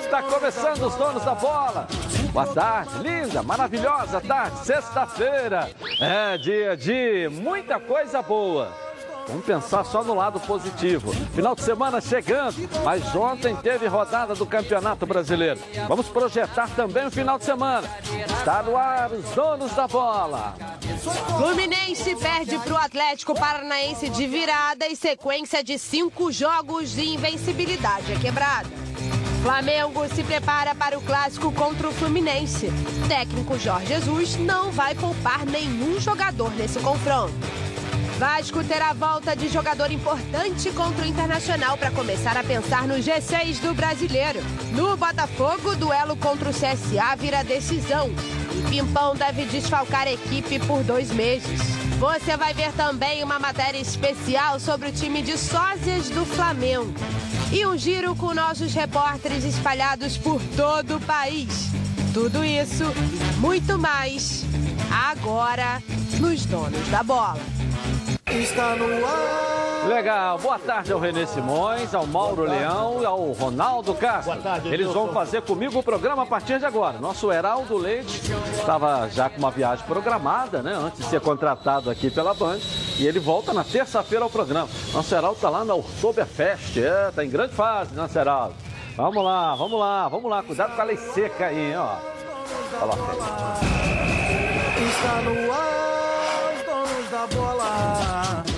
Está começando os donos da bola. Boa tarde, linda, maravilhosa tarde, sexta-feira. É dia de muita coisa boa. Vamos pensar só no lado positivo. Final de semana chegando, mas ontem teve rodada do Campeonato Brasileiro. Vamos projetar também o final de semana. Está no ar os donos da bola. Fluminense perde para o Atlético Paranaense de virada e sequência de cinco jogos de invencibilidade é quebrada. Flamengo se prepara para o clássico contra o Fluminense. técnico Jorge Jesus não vai poupar nenhum jogador nesse confronto. Vasco terá volta de jogador importante contra o Internacional para começar a pensar no G6 do Brasileiro. No Botafogo, duelo contra o CSA vira decisão. E Pimpão deve desfalcar a equipe por dois meses. Você vai ver também uma matéria especial sobre o time de sósias do Flamengo. E um giro com nossos repórteres espalhados por todo o país. Tudo isso e muito mais agora nos Donos da Bola. Está no ar. Legal, boa tarde ao Renê Simões, ao Mauro Leão e ao Ronaldo Castro. Boa tarde, Eles vão fazer comigo o programa a partir de agora. Nosso Heraldo Leite estava já com uma viagem programada, né? Antes de ser contratado aqui pela Band. E ele volta na terça-feira ao programa. Nosso Heraldo está lá na Oktoberfest. É, tá em grande fase, né, Heraldo? Vamos lá, vamos lá, vamos lá. Cuidado com a lei seca aí, ó. Coloca aí. Está no ar. Da bola.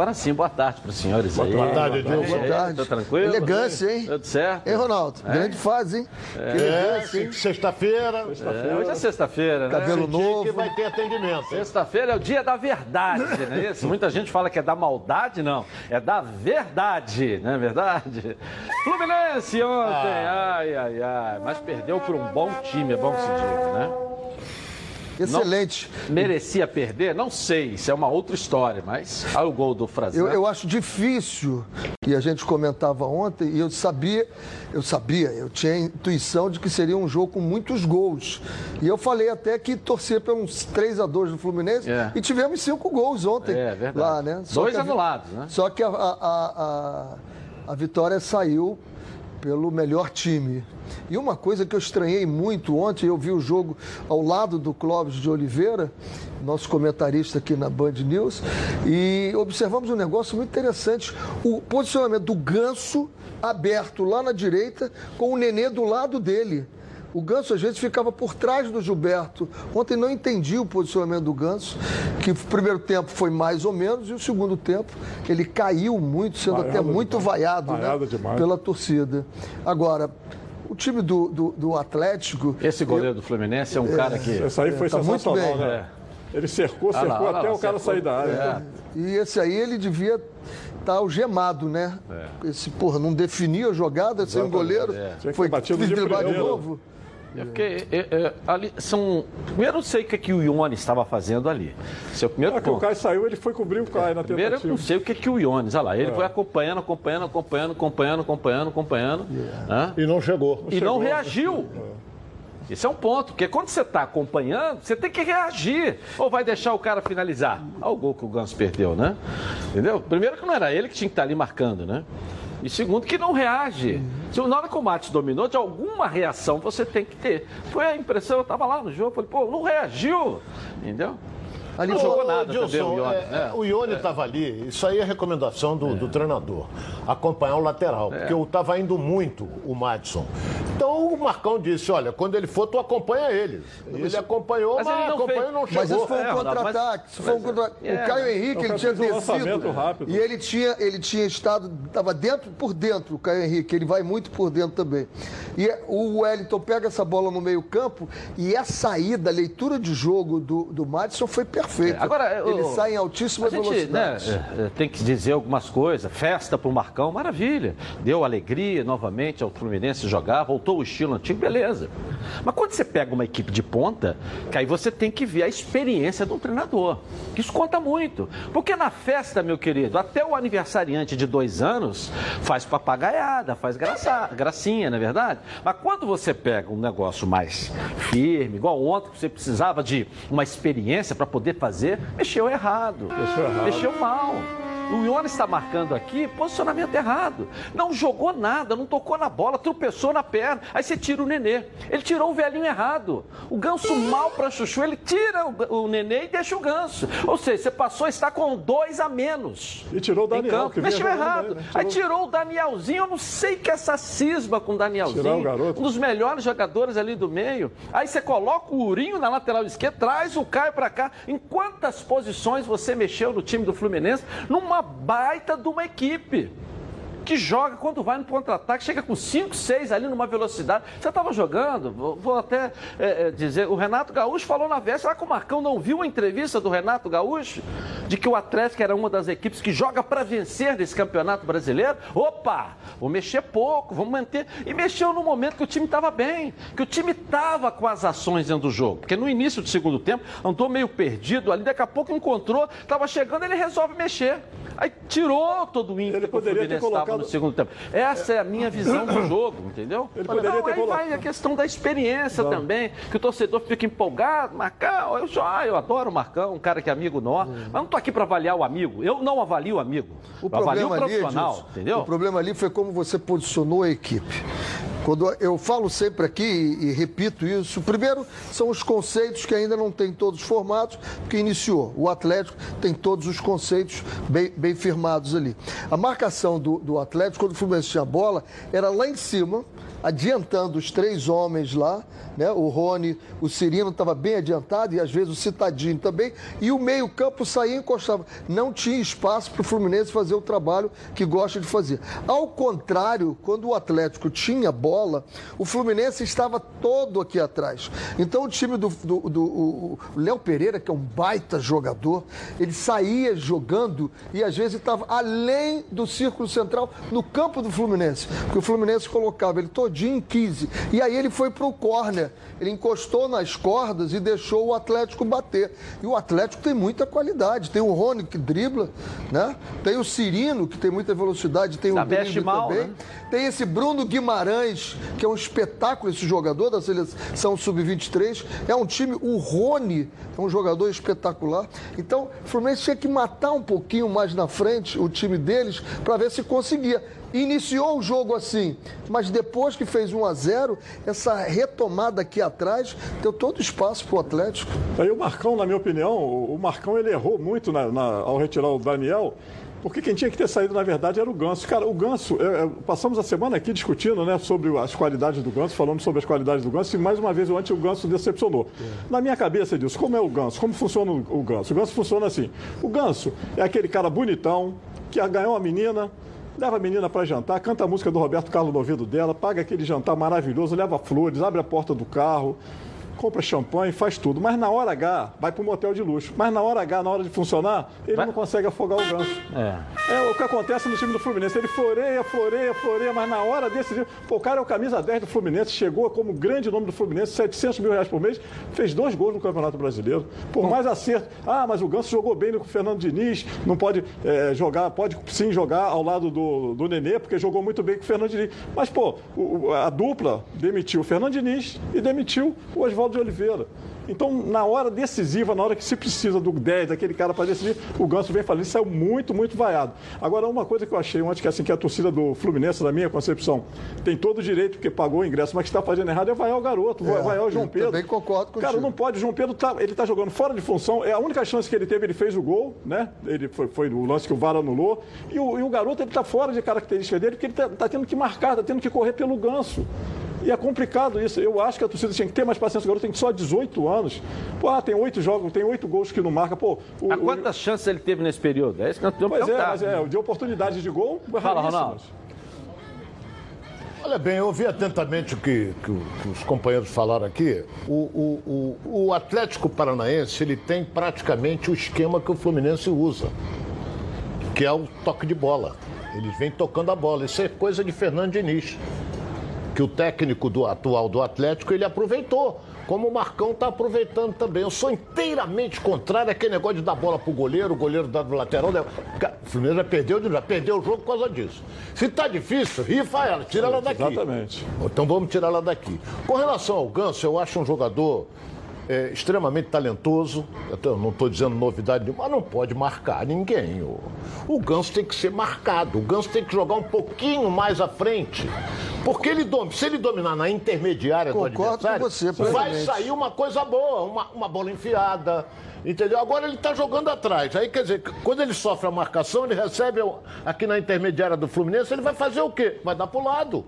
sim, boa tarde pros senhores aí. Boa tarde, Edilson. Boa Boa tarde. Tô tranquilo? Elegância, hein? Tudo certo? Hein, Ronaldo? Grande fase, hein? Que É, elegância, hein? sexta-feira. É, hoje é sexta-feira, né? Cabelo novo. que vai ter atendimento. Sexta-feira é o dia da verdade, não é isso? Muita gente fala que é da maldade, não. É da verdade, não é verdade? Fluminense ontem, ai, ai, ai. Mas perdeu por um bom time, é bom que se diga, né? Excelente. Merecia perder? Não sei, isso é uma outra história, mas olha o gol do Frazão. Eu, eu acho difícil, e a gente comentava ontem, e eu sabia, eu sabia, eu tinha a intuição de que seria um jogo com muitos gols. E eu falei até que torcer para uns 3 a 2 do Fluminense É. e tivemos cinco gols ontem. É, verdade. Lá, né? Só Dois anulados, né? Só que a, a, a- a vitória saiu pelo melhor time. E uma coisa que eu estranhei muito ontem, eu vi o jogo ao lado do Clóvis de Oliveira, nosso comentarista aqui na Band News, e observamos um negócio muito interessante. O posicionamento do Ganso aberto lá na direita, com o Nenê do lado dele. O Ganso às vezes ficava por trás do Gilberto. Ontem não entendi o posicionamento do Ganso, que o primeiro tempo foi mais ou menos e o segundo tempo ele caiu muito, sendo Vaiado até muito demais. vaiado, né, Vaiado demais. pela torcida. Agora, o time do, do, do Atlético. Esse goleiro do Fluminense é um cara que. Essa aí foi Tá muito sensacional, bem. né? Ele cercou, lá, cercou olha até lá, o cara cercou. sair da área. É. E esse aí ele devia estar algemado, né? É. Esse, porra, não definia a jogada, sem um goleiro. É. Foi batido de novo. É porque é, é, ali são. Primeiro, eu não sei o que, que o Ione estava fazendo ali. Seu primeiro hora que o. Caio saiu, ele foi cobrir o Caio na Primeiro, eu tentativa. não sei o que, que o Iones, olha lá, É. ele foi acompanhando, acompanhando, acompanhando, acompanhando, acompanhando, acompanhando. hã? E não chegou. E não chegou. reagiu. Esse é um ponto, porque quando você está acompanhando, você tem que reagir. Ou vai deixar o cara finalizar. Olha o gol que o Ganso perdeu, né? Entendeu? Primeiro que não era ele que tinha que estar ali marcando, né? E segundo que não reage. Se na hora que o Matos dominou, de alguma reação você tem que ter. Foi a impressão, eu estava lá no jogo, falei, pô, não reagiu. Entendeu? Ali Não jogou nada também o Ione. é, né? O Ione estava ali, isso aí é recomendação do, do treinador, acompanhar o lateral, porque eu estava indo muito o Madison. Então o Marcão disse, olha, quando ele for, tu acompanha ele. Ele acompanhou, mas, Mas ele não acompanhou fez. e não chegou. Mas isso foi um É, contra-ataque. um contra é. O Caio Henrique, ele tinha descido. rápido. E ele tinha, ele tinha estado, estava dentro por dentro, o Caio Henrique. Ele vai muito por dentro também. E o Wellington pega essa bola no meio-campo e a saída, a leitura de jogo do, do Madison foi perfeita. É, Agora, ele o- sai em A altíssima gente né, velocidade. é, é, tem que dizer algumas coisas. Festa pro Marcão, maravilha. Deu alegria novamente ao Fluminense jogar, voltou o estilo antigo, beleza. Mas quando você pega uma equipe de ponta, que aí você tem que ver a experiência do treinador. Isso conta muito. Porque na festa, meu querido, até o aniversariante de dois anos faz papagaiada, faz graça, gracinha, não é verdade? Mas quando você pega um negócio mais firme, igual ontem, que você precisava de uma experiência para poder fazer, mexeu errado. Mexeu errado. Mexeu mal. O Jonas está marcando aqui posicionamento errado. Não jogou nada, não tocou na bola, tropeçou na perna. Aí você tira o nenê. Ele tirou o velhinho errado. O ganso mal para chuchu, ele tira o, o nenê e deixa o ganso. Ou seja, você passou a estar com dois a menos. E tirou o Daniel, que Mexeu errado. né? Aí Tirou- tirou o Danielzinho. Eu não sei que essa cisma com o Danielzinho. Tirar o garoto. Um dos melhores jogadores ali do meio. Aí você coloca o Urinho na lateral esquerda, traz o Caio para cá. Em quantas posições você mexeu no time do Fluminense? Numa baita de uma equipe. Que joga quando vai no contra-ataque, chega com 5, 6 ali numa velocidade. Você estava jogando, vou, até é, é, dizer, o Renato Gaúcho falou na véspera, será que o Marcão não viu a entrevista do Renato Gaúcho? De que o Atlético era uma das equipes que joga para vencer nesse campeonato brasileiro? Opa, vou mexer pouco, vamos manter. E mexeu no momento que o time estava bem, que o time estava com as ações dentro do jogo. Porque no início do segundo tempo, andou meio perdido ali, daqui a pouco encontrou, estava chegando, ele resolve mexer. Aí tirou todo o ímpeto Ele poderia ter Fluminense colocado- no segundo tempo. Essa é a minha visão do jogo, entendeu? Ele poderia Não, ter aí colocado- vai a questão da experiência também, que o torcedor fica empolgado, Marcão, eu, só, ah, eu adoro o Marcão, um cara que é amigo nosso, mas não estou aqui para avaliar o amigo, eu não avalio o amigo, O eu avalio o problema ali, profissional, Edilson, entendeu? o problema ali foi como você posicionou a equipe. Quando eu falo sempre aqui e, e repito isso, primeiro são os conceitos que ainda não tem todos formados, porque iniciou. O Atlético tem todos os conceitos bem, bem firmados ali. A marcação do, do Atlético, quando o Fluminense tinha bola, era lá em cima, adiantando os três homens lá, né? O Rony, o Cirino estava bem adiantado e às vezes o Citadinho também, e o meio-campo saía e encostava. Não tinha espaço para o Fluminense fazer o trabalho que gosta de fazer. Ao contrário, quando o Atlético tinha bola, o Fluminense estava todo aqui atrás. Então o time do, do, do- Léo Pereira, que é um baita jogador, ele saía jogando e às vezes estava além do círculo central no campo do Fluminense. Porque o Fluminense colocava ele todinho em 15. E aí ele foi para o córner. Ele encostou nas cordas e deixou o Atlético bater. E o Atlético tem muita qualidade. Tem o Rony que dribla, né? Tem o Cirino, que tem muita velocidade, tem o drible mal, também. né? Tem esse Bruno Guimarães, que é um espetáculo, esse jogador da seleção sub-23. É um time, o Rony é um jogador espetacular. Então, o Fluminense tinha que matar um pouquinho mais na frente o time deles para ver se conseguia. Iniciou o jogo assim, mas depois que fez 1 a 0 essa retomada aqui atrás deu todo o espaço para o Atlético. Aí o Marcão, na minha opinião, o Marcão ele errou muito na- na- ao retirar o Daniel, porque quem tinha que ter saído, na verdade, era o Ganso. Cara, o Ganso, é, é, passamos a semana aqui discutindo né, sobre as qualidades do Ganso, falando sobre as qualidades do Ganso, e mais uma vez ontem o Ganso decepcionou. Na minha cabeça disso, como é o Ganso? Como funciona o, o Ganso? O Ganso funciona assim. O Ganso é aquele cara bonitão, que ganhou uma menina, Leva a menina para jantar, canta a música do Roberto Carlos no ouvido dela, paga aquele jantar maravilhoso, leva flores, abre a porta do carro, compra champanhe, faz tudo. Mas na hora H, vai para um motel de luxo. Mas na hora H, na hora de funcionar, ele Vai- não consegue afogar o ganso. É. É o que acontece no time do Fluminense. Ele floreia, floreia, floreia, mas na hora desse. Pô, o cara é o camisa 10 do Fluminense, chegou como grande nome do Fluminense, 700 mil reais por mês, fez dois gols no Campeonato Brasileiro. Por mais acerto. Ah, mas o Ganso jogou bem com o Fernando Diniz, não pode é, jogar, pode sim jogar ao lado do, do Nenê, porque jogou muito bem com o Fernando Diniz. Mas, pô, a dupla demitiu o Fernando Diniz e demitiu o Oswaldo de Oliveira. Então, na hora decisiva, na hora que se precisa do 10, daquele cara para decidir, o Ganso vem falando, isso saiu muito, muito vaiado. Agora, uma coisa que eu achei ontem, que assim, que a torcida do Fluminense, na minha concepção, tem todo o direito, porque pagou o ingresso, mas que está fazendo errado é vaiar o garoto, É, vaiar o João eu Pedro. também concordo Cara, contigo. não pode, o João Pedro tá, ele tá jogando fora de função, é a única chance que ele teve, ele fez o gol, né? Ele foi, foi o lance que o VAR anulou, e o, e o garoto, ele tá fora de característica dele, porque ele tá, tá tendo que marcar, tá tendo que correr pelo Ganso. E é complicado isso. Eu acho que a torcida tinha que ter mais paciência. O garoto tem só 18 anos. Pô, ah, tem oito jogos, tem oito gols que não marca. Pô, o, A quantas chances ele teve nesse período? É isso que nós Pois é, mas é, de oportunidade de gol, Fala. Ronaldo. Olha bem, eu ouvi atentamente o que, que o- que os companheiros falaram aqui. O, o- o- o Atlético Paranaense ele tem praticamente o esquema que o Fluminense usa, que é o toque de bola. Eles vêm tocando a bola. Isso é coisa de Fernando Diniz, que o técnico do atual do Atlético ele aproveitou. Como o Marcão está aproveitando também. Eu sou inteiramente contrário àquele negócio de dar bola pro goleiro, o goleiro dar pro lateral. né? O Fluminense já perdeu, já perdeu o jogo por causa disso. Se tá difícil, rifa ela, tira ela daqui. Exatamente. Então vamos tirar ela daqui. Com relação ao Ganso, eu acho um jogador é, extremamente talentoso. Eu não estou dizendo novidade nenhuma, mas não pode marcar ninguém. O, o Ganso tem que ser marcado. O Ganso tem que jogar um pouquinho mais à frente. Porque ele se ele dominar na intermediária Concordo do adversário, com você, vai sair uma coisa boa, uma, uma bola enfiada. Entendeu? Agora ele está jogando atrás. Aí, quer dizer, quando ele sofre a marcação, ele recebe o- aqui na intermediária do Fluminense, ele vai fazer o quê? Vai dar pro lado.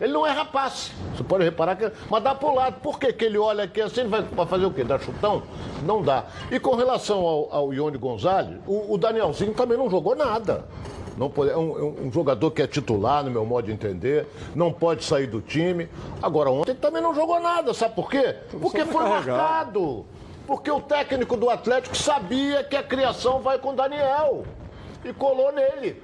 Ele não é rapaz. Você pode reparar que. Mas dá pro lado. Por que, que ele olha aqui assim? Ele vai, vai fazer o quê? Dar chutão? Não dá. E com relação ao, ao Ione Gonzalez, o, o Danielzinho também não jogou nada. Não pode, é, um, é um jogador que é titular, no meu modo de entender. Não pode sair do time. Agora, ontem também não jogou nada. Sabe por quê? Porque foi marcado. Porque o técnico do Atlético sabia que a criação vai com o Daniel. E colou nele.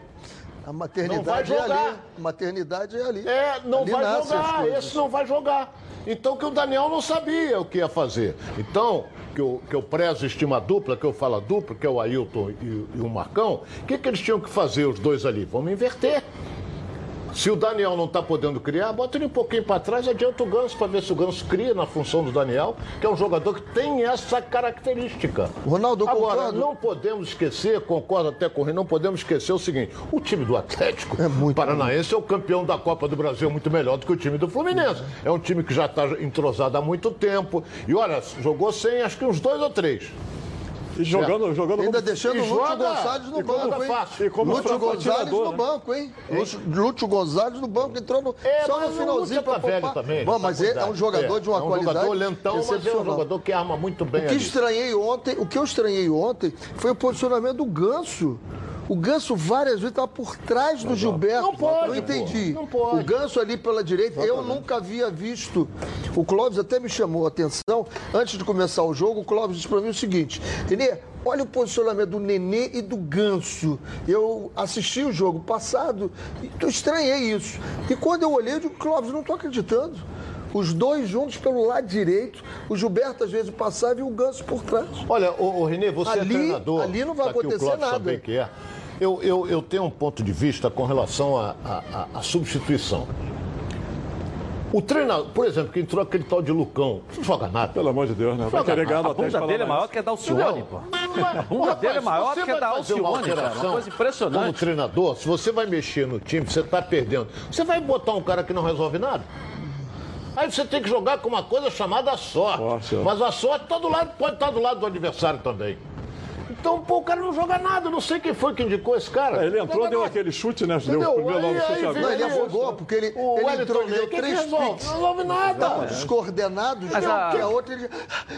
A maternidade é ali. A maternidade é ali. É, não Ali vai jogar. Esse não vai jogar. Então que o Daniel não sabia o que ia fazer. Então, que eu, que eu prezo estima dupla, que eu falo dupla, que é o Ailton e, e o Marcão, o que, que eles tinham que fazer, os dois ali? Vamos inverter. Se o Daniel não está podendo criar, bota ele um pouquinho para trás, adianta o Ganso para ver se o Ganso cria na função do Daniel, que é um jogador que tem essa característica. Ronaldo, Agora, concordo. não podemos esquecer, concordo até com o não podemos esquecer o seguinte: o time do Atlético É muito Paranaense é o campeão da Copa do Brasil, muito melhor do que o time do Fluminense. É um time que já está entrosado há muito tempo. E olha, jogou sem acho que uns dois ou três. E jogando, jogando Ainda como- deixando o Lúcio joga- Gonzalez no joga banco, hein? fácil. E como Lúcio Gonzalez atirador, no né? banco, hein? Lúcio, Lúcio Gonzalez no banco, entrou no, É, só no finalzinho para tá velho poupar. também. Bom, mas é, é um jogador É, de uma é um qualidade jogador lentão, mas é um jogador que arma muito bem O que ali. estranhei ontem, o que eu estranhei ontem foi o posicionamento do Ganso. O Ganso várias vezes estava por trás do Gilberto. Não pode, Não entendi. Não pode. O Ganso ali pela direita, eu nunca havia visto. O Clóvis até me chamou a atenção. Antes de começar o jogo, o Clóvis disse para mim o seguinte: Renê, olha o posicionamento do Nenê e do Ganso. Eu assisti o jogo passado e eu estranhei isso. E quando eu olhei, eu digo, Clóvis, não estou acreditando. Os dois juntos pelo lado direito, o Gilberto às vezes passava e o Ganso por trás. Olha, ô, ô, Renê, você Ali- é treinador. ali não vai tá o acontecer nada. que é. Eu, eu, eu tenho um ponto de vista com relação à substituição. O treinador, por exemplo, que entrou aquele tal de Lucão, não joga nada. Pelo amor de Deus, né? Vai querer ganhar A no Atlético bunda dele é maior que a da Alcione, pô. A bunda dele é maior que a da Alcione, cara. Uma coisa impressionante. Como treinador, se você vai mexer no time, você está perdendo. Você vai botar um cara que não resolve nada? Aí você tem que jogar com uma coisa chamada sorte. Sorte, é. Mas a sorte tá do lado, pode estar do lado do adversário também. Então, pô, o cara não joga nada. Eu Não sei quem foi que indicou esse cara. É, Ele entrou, deu nada. aquele chute, né? Deu o primeiro Aí- chute aí a Não, ele afogou, porque ele, O ele Wellington entrou, deu que três resolve? piques. Não resolve nada. Estavam descoordenados, Mas que a- a outra ele,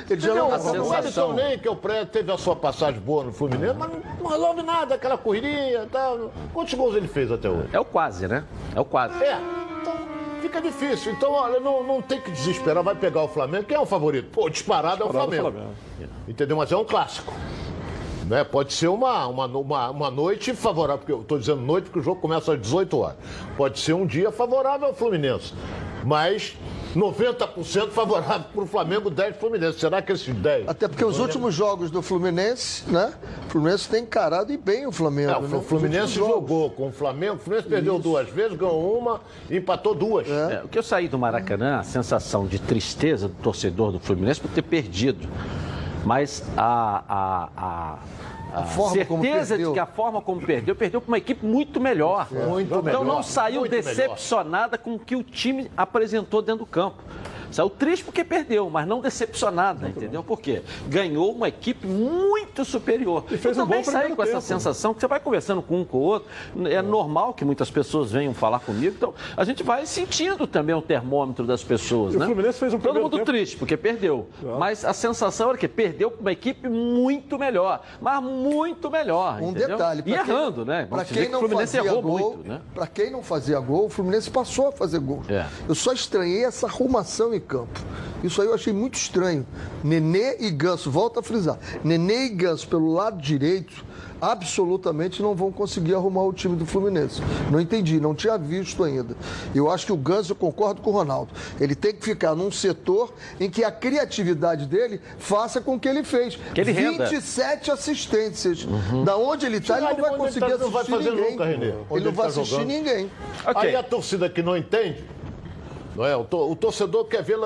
ele já não A O Wellington Ney, que é o pré, teve a sua passagem boa no Fluminense, mas não, não resolve nada, aquela correria e tal. Quantos gols ele fez até hoje? É o quase, né? É o quase. É, então fica difícil. Então, olha, não, não tem que desesperar, vai pegar o Flamengo. Quem é o favorito? Pô, disparado é o Disparado é o Flamengo. Flamengo. Entendeu? Mas é um clássico. Né? Pode ser uma, uma, uma, uma noite favorável, porque eu estou dizendo noite porque o jogo começa às 18 horas. Pode ser um dia favorável ao Fluminense. Mas 90% favorável para o Flamengo, 10 para o Fluminense. Será que esses 10? Até porque os últimos jogos do Fluminense, né? O Fluminense tem encarado e bem o Flamengo. É, né? o Fluminense últimos jogos. jogou com o Flamengo. O Fluminense perdeu duas vezes, ganhou uma e empatou duas. É, o que eu saí do Maracanã, a sensação de tristeza do torcedor do Fluminense por ter perdido. Mas a, a, a, a certeza de que a forma como perdeu, perdeu para uma equipe muito melhor. Muito então melhor, não saiu muito decepcionada com o que o time apresentou dentro do campo. Saiu triste porque perdeu, mas não decepcionada, entendeu? Por quê? Ganhou uma equipe muito superior. E fez eu um também bom saí com essa sensação que você vai conversando com um com o outro. É normal que muitas pessoas venham falar comigo. Então, a gente vai sentindo também o termômetro das pessoas, E o né? Fluminense fez um Todo mundo tempo- triste, porque perdeu. Mas a sensação era que perdeu com uma equipe muito melhor. Mas muito melhor. Um entendeu? detalhe. E quem- errando, né? Pra Vamos dizer quem que não o Fluminense fazia errou gol, muito, né? Pra quem não fazia gol, o Fluminense passou a fazer gol. É. Eu só estranhei essa arrumação em campo. Isso aí eu achei muito estranho. Nenê e Ganso, volta a frisar. Nenê e Ganso pelo lado direito, absolutamente não vão conseguir arrumar o time do Fluminense. Não entendi, não tinha visto ainda. Eu acho que o Ganso, eu concordo com o Ronaldo. Ele tem que ficar num setor em que a criatividade dele faça com que ele fez. Que ele renda. 27 assistências. Da onde ele está, ele não vai ele conseguir tá, assistir não vai fazer ninguém. nunca, Ele não ele vai tá assistir jogando. ninguém. Ok. Aí a torcida que não entende, não é? O, to- o torcedor quer ver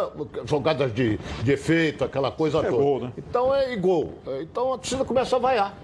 jogadas de, de efeito, aquela coisa toda. gol, né? Então é gol. Então a torcida começa a vaiar.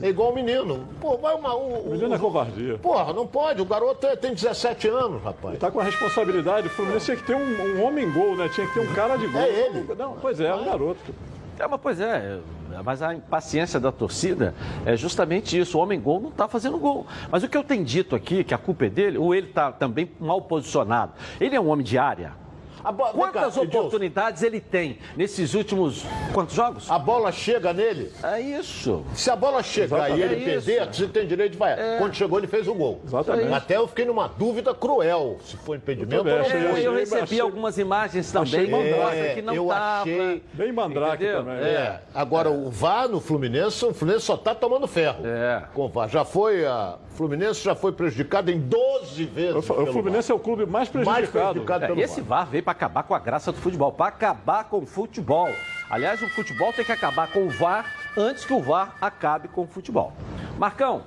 É igual o menino. Pô, vai uma. O, O menino é covardia. Porra, não pode. O garoto é- tem 17 anos, rapaz. Tá com a responsabilidade. O Fluminense tinha que ter um, um homem gol, né? Tinha que ter um cara de gol. É ele. Não, pois é, é um garoto. É, mas pois é, mas a impaciência da torcida é justamente isso. O homem gol não está fazendo gol. Mas o que eu tenho dito aqui, que a culpa é dele, ou ele está também mal posicionado. Ele é um homem de área. A bo- vem Quantas cá, Edilson, oportunidades ele tem nesses últimos quantos jogos? A bola chega nele. É isso. Se a bola chegar e ele É perder, você tem direito de vaiar. Quando chegou, ele fez o gol. Exatamente. Até eu fiquei numa dúvida cruel se foi impedimento ou não achei, foi. É, eu recebi achei- algumas imagens também achei que mandrake. mostram que não eu estava. achei- Bem mandrake Entendeu? também. É, agora o VAR no Fluminense, o Fluminense só tá tomando ferro. É. Com o VAR. Já foi, a o Fluminense já foi prejudicado em 12 vezes. O, Fluminense é o clube mais VAR. mais prejudicado. prejudicado É, pelo esse VAR. VAR veio para acabar com a graça do futebol, para acabar com o futebol. Aliás, o futebol tem que acabar com o VAR antes que o VAR acabe com o futebol. Marcão,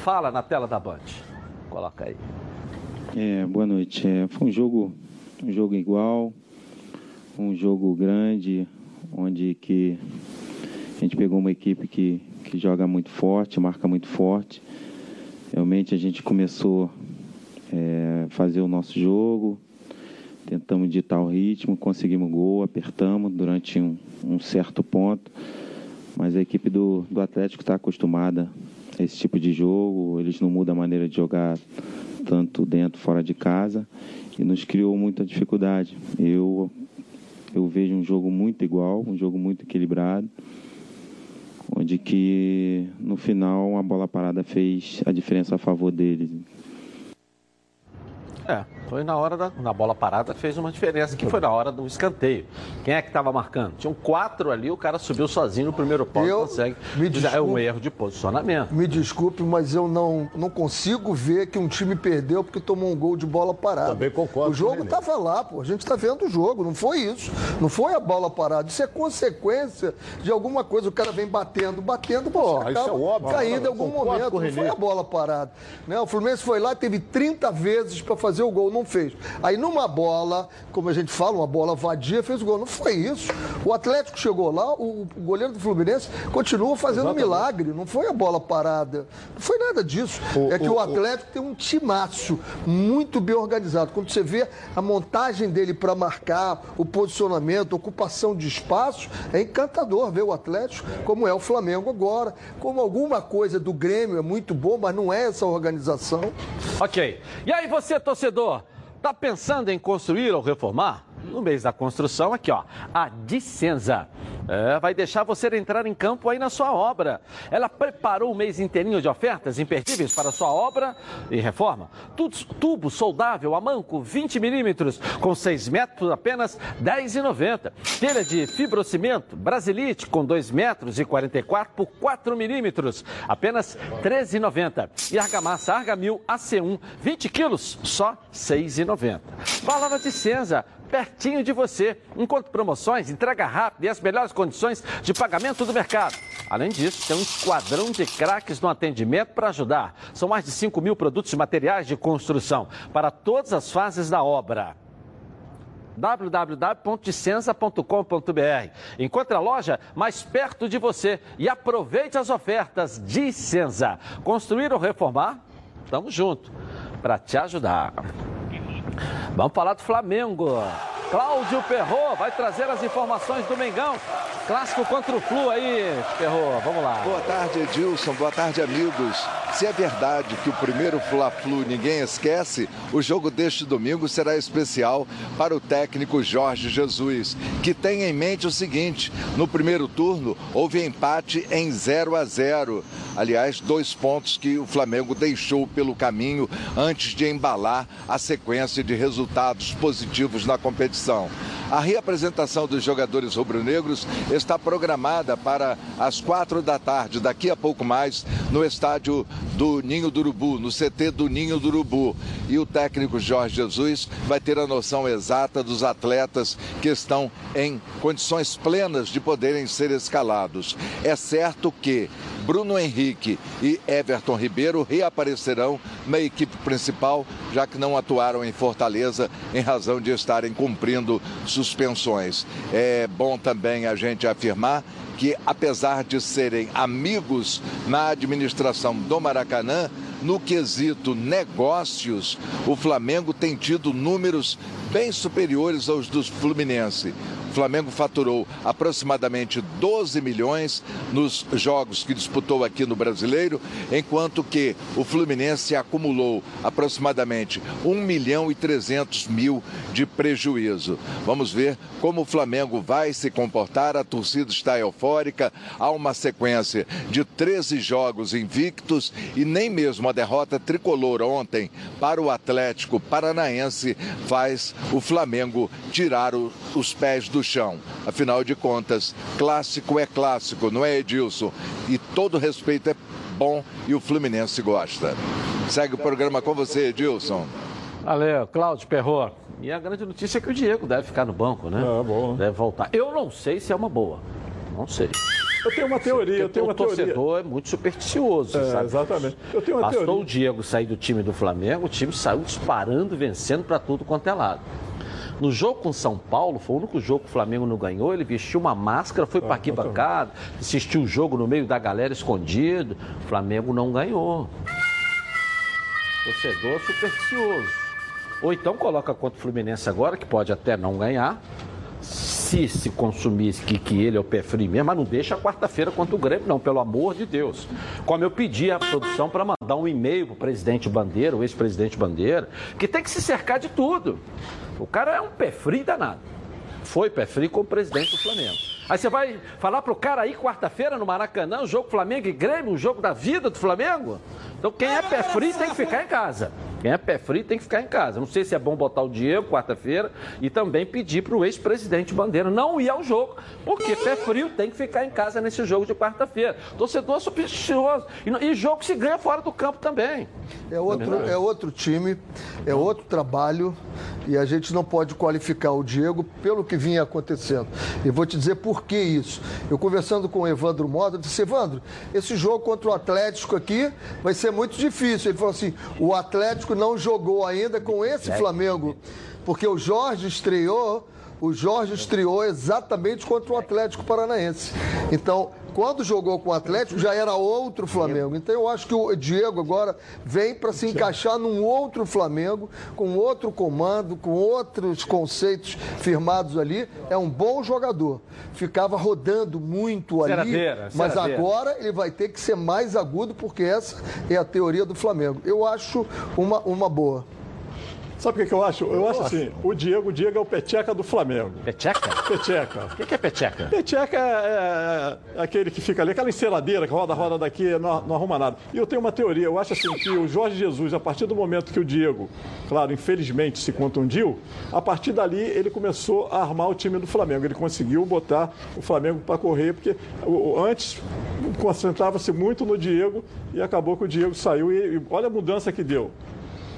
fala na tela da Band. Coloca aí. É, boa noite. É, foi um jogo, um jogo igual, um jogo grande, onde que a gente pegou uma equipe que, que joga muito forte, marca muito forte. Realmente a gente começou a fazer o nosso jogo, tentamos ditar o ritmo, conseguimos gol, apertamos durante um, um certo ponto. Mas a equipe do, do Atlético está acostumada a esse tipo de jogo, eles não mudam a maneira de jogar tanto dentro fora de casa e nos criou muita dificuldade. Eu, eu vejo um jogo muito igual, um jogo muito equilibrado, onde que no final a bola parada fez a diferença a favor deles. É, foi na hora da na bola parada fez uma diferença, que foi na hora do escanteio. Quem é que estava marcando? Tinham quatro ali, o cara subiu sozinho no primeiro pau e Eu- consegue. me É um desculpe. erro de posicionamento. Me desculpe, mas eu não, não consigo ver que um time perdeu porque tomou um gol de bola parada. Também concordo O jogo estava lá, pô. A gente está vendo o jogo, não foi isso. Não foi a bola parada. Isso é consequência de alguma coisa. O cara vem batendo, batendo, pô, isso acaba é óbvio. caindo em algum Concordo momento. Não foi a bola parada. Né? O Fluminense foi lá, teve 30 vezes para fazer o gol, não fez. Aí numa bola, como a gente fala, uma bola vadia, fez o gol. Não foi isso. O Atlético chegou lá, o, o goleiro do Fluminense continua fazendo um milagre. Não foi a bola parada. Não foi nada disso. O- é que o- o, o- Atlético tem um timaço muito bem organizado. Quando você vê a montagem dele para marcar, o posicionamento, a ocupação de espaço, é encantador ver o Atlético, como é o Flamengo agora. Como alguma coisa do Grêmio é muito bom, mas não é essa organização. Ok. E aí você, torcedor, tá pensando em construir ou reformar? No mês da construção, aqui ó, a Dicenza. É, vai deixar você entrar em campo aí na sua obra. Ela preparou um mês inteirinho de ofertas imperdíveis para sua obra e reforma. Tubo soldável a manco 20 milímetros com 6 metros apenas R$ 10,90. Telha de fibrocimento Brasilite com 2 metros e 44 por 4 milímetros apenas R$ 13,90. E argamassa Argamil AC1 20 quilos só R$ 6,90. Fala na Dicenza pertinho de você. Encontre promoções, entrega rápida e as melhores condições de pagamento do mercado. Além disso, tem um esquadrão de craques no atendimento para ajudar. São mais de 5 mil produtos e materiais de construção para todas as fases da obra www.dicenza.com.br. Encontre a loja mais perto de você e aproveite as ofertas de Senza. Construir ou reformar? Tamo junto para te ajudar. Vamos falar do Flamengo. Cláudio Perrot vai trazer as informações do Mengão. clássico contra o Flu aí, Ferro. Vamos lá. Boa tarde, Edilson. Boa tarde, amigos. Se é verdade que o primeiro Fla-Flu ninguém esquece, o jogo deste domingo será especial para o técnico Jorge Jesus, que tem em mente o seguinte: no primeiro turno houve empate em 0 a 0. Aliás, dois pontos que o Flamengo deixou pelo caminho antes de embalar a sequência de resultados positivos na competição. A reapresentação dos jogadores rubro-negros está programada para as quatro da tarde, daqui a pouco mais, no estádio do Ninho do Urubu, no CT do Ninho do Urubu. E o técnico Jorge Jesus vai ter a noção exata dos atletas que estão em condições plenas de poderem ser escalados. É certo que Bruno Henrique e Everton Ribeiro reaparecerão na equipe principal, já que não atuaram em Fortaleza em razão de estarem cumprindo suspensões. É bom também a gente afirmar que, apesar de serem amigos na administração do Maracanã, no quesito negócios, o Flamengo tem tido números bem superiores aos do Fluminense. O Flamengo faturou aproximadamente 12 milhões nos jogos que disputou aqui no Brasileiro, enquanto que o Fluminense acumulou aproximadamente 1 milhão e 300 mil de prejuízo. Vamos ver como o Flamengo vai se comportar. A torcida está eufórica. Há uma sequência de 13 jogos invictos e nem mesmo a derrota tricolor ontem para o Atlético Paranaense faz o Flamengo tirar os pés do chão. Afinal de contas, clássico é clássico, não é, Edilson? E todo respeito é bom e o Fluminense gosta. Segue o programa com você, Edilson. Valeu, Cláudio Perrot. E a grande notícia é que o Diego deve ficar no banco, né? Ah, bom. Deve voltar. Eu não sei se é uma boa. Não sei. Eu tenho uma teoria, eu tenho o uma teoria. torcedor é muito supersticioso, É, sabe? exatamente. Eu tenho uma Bastou teoria. o Diego sair do time do Flamengo, o time saiu disparando, vencendo para tudo quanto é lado. No jogo com São Paulo, foi o único jogo que o Flamengo não ganhou. Ele vestiu uma máscara, foi para arquibancada, assistiu o jogo no meio da galera escondido. O Flamengo não ganhou. Torcedor supersticioso. Ou então coloca contra o Fluminense agora, que pode até não ganhar. Se se consumisse que, que ele é o pé frio mesmo, mas não deixa a quarta-feira contra o Grêmio, não, pelo amor de Deus. Como eu pedi à produção para mandar um e-mail para o presidente Bandeira, o ex-presidente Bandeira, que tem que se cercar de tudo. O cara é um pé frio danado. Foi pé frio com o presidente do Flamengo. Aí você vai falar pro cara aí quarta-feira no Maracanã, o jogo Flamengo e Grêmio, o jogo da vida do Flamengo? Então quem é pé frio tem que ficar em casa. Quem é pé frio tem que ficar em casa. Não sei se é bom botar o Diego quarta-feira e também pedir para o ex-presidente Bandeira não ir ao jogo, porque pé frio tem que ficar em casa nesse jogo de quarta-feira. Torcedor supersticioso. E, e jogo se ganha fora do campo também. É outro, é outro time, é outro trabalho e a gente não pode qualificar o Diego pelo que vinha acontecendo. E vou te dizer por que isso. Eu conversando com o Evandro Moda, eu disse, Evandro, esse jogo contra o Atlético aqui vai ser muito difícil. Ele falou assim, o Atlético não jogou ainda com esse Flamengo, porque o Jorge estreou o Jorge estreou exatamente contra o Atlético Paranaense. Então, quando jogou com o Atlético, já era outro Flamengo. Então, eu acho que o Diego agora vem para se encaixar num outro Flamengo, com outro comando, com outros conceitos firmados ali. É um bom jogador. Ficava rodando muito ali, Ceradeira, mas ceradeira. agora ele vai ter que ser mais agudo, porque essa é a teoria do Flamengo. Eu acho uma, uma boa. Sabe o que, eu acho? Eu acho assim, o Diego, o Diego é o peteca do Flamengo. Peteca? Peteca. O que que é peteca? Peteca é, é aquele que fica ali, aquela enceradeira que roda, roda daqui, não, não arruma nada. E eu tenho uma teoria, eu acho assim que o Jorge Jesus, a partir do momento que o Diego, claro, infelizmente se contundiu, a partir dali ele começou a armar o time do Flamengo. Ele conseguiu botar o Flamengo para correr, porque antes concentrava-se muito no Diego e acabou que o Diego saiu e, e olha a mudança que deu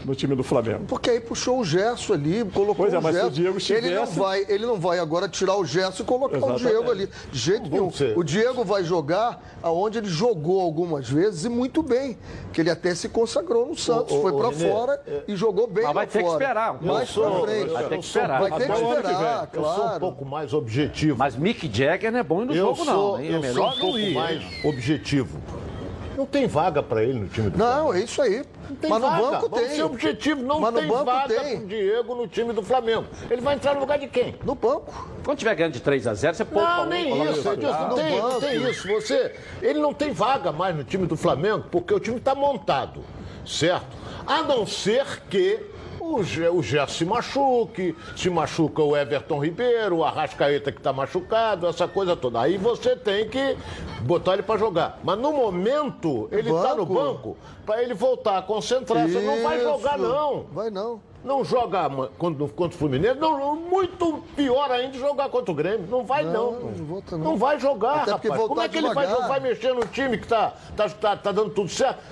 no time do Flamengo. Porque aí puxou o Gerson ali, colocou Pois é, o mas se Gerson. o Diego ele, não estivesse- vai, ele não vai agora tirar o Gerson e colocar Exatamente. o Diego ali. De jeito nenhum. Ser. O Diego vai jogar aonde ele jogou algumas vezes e muito bem. Que ele até se consagrou no Santos, Ô, ô, foi Renê, fora e jogou bem Mas vai ter que fora. esperar. Eu Mais sou- pra frente. Vai ter que esperar. Vai ter que o que esperar, Eu sou um claro. pouco mais objetivo. Mas Mick Jagger não é bom no eu jogo, sou, não. hein? É eu melhor sou um não pouco ir. mais objetivo. Não tem vaga para ele no time do Não, é isso aí. Não tem Mas no vaga. banco Vamos tem. ser objetivo, não Mas no tem banco vaga tem. pro Diego no time do Flamengo. Ele vai entrar no lugar de quem? No banco. Quando tiver ganhando de 3 a 0 você poupa Não, nem isso, o Edilson, não No tem, banco. tem isso. Você, ele não tem vaga mais no time do Flamengo, porque o time está montado, certo? A não ser que o, Gé- o Gerson se machuque, se machuca o Everton Ribeiro, o Arrascaeta que está machucado, essa coisa toda. Aí você tem que botar ele para jogar. Mas no momento, ele está no Banco. para ele voltar a concentrar. Você não vai jogar, Isso. não. Vai não. Não joga contra, contra o Fluminense, não, muito pior ainda jogar contra o Grêmio. Não vai, não. Não, não volta, não. Não vai jogar, Até rapaz. Como é que ele vai, vai mexer no time que tá, tá, tá, tá dando tudo certo?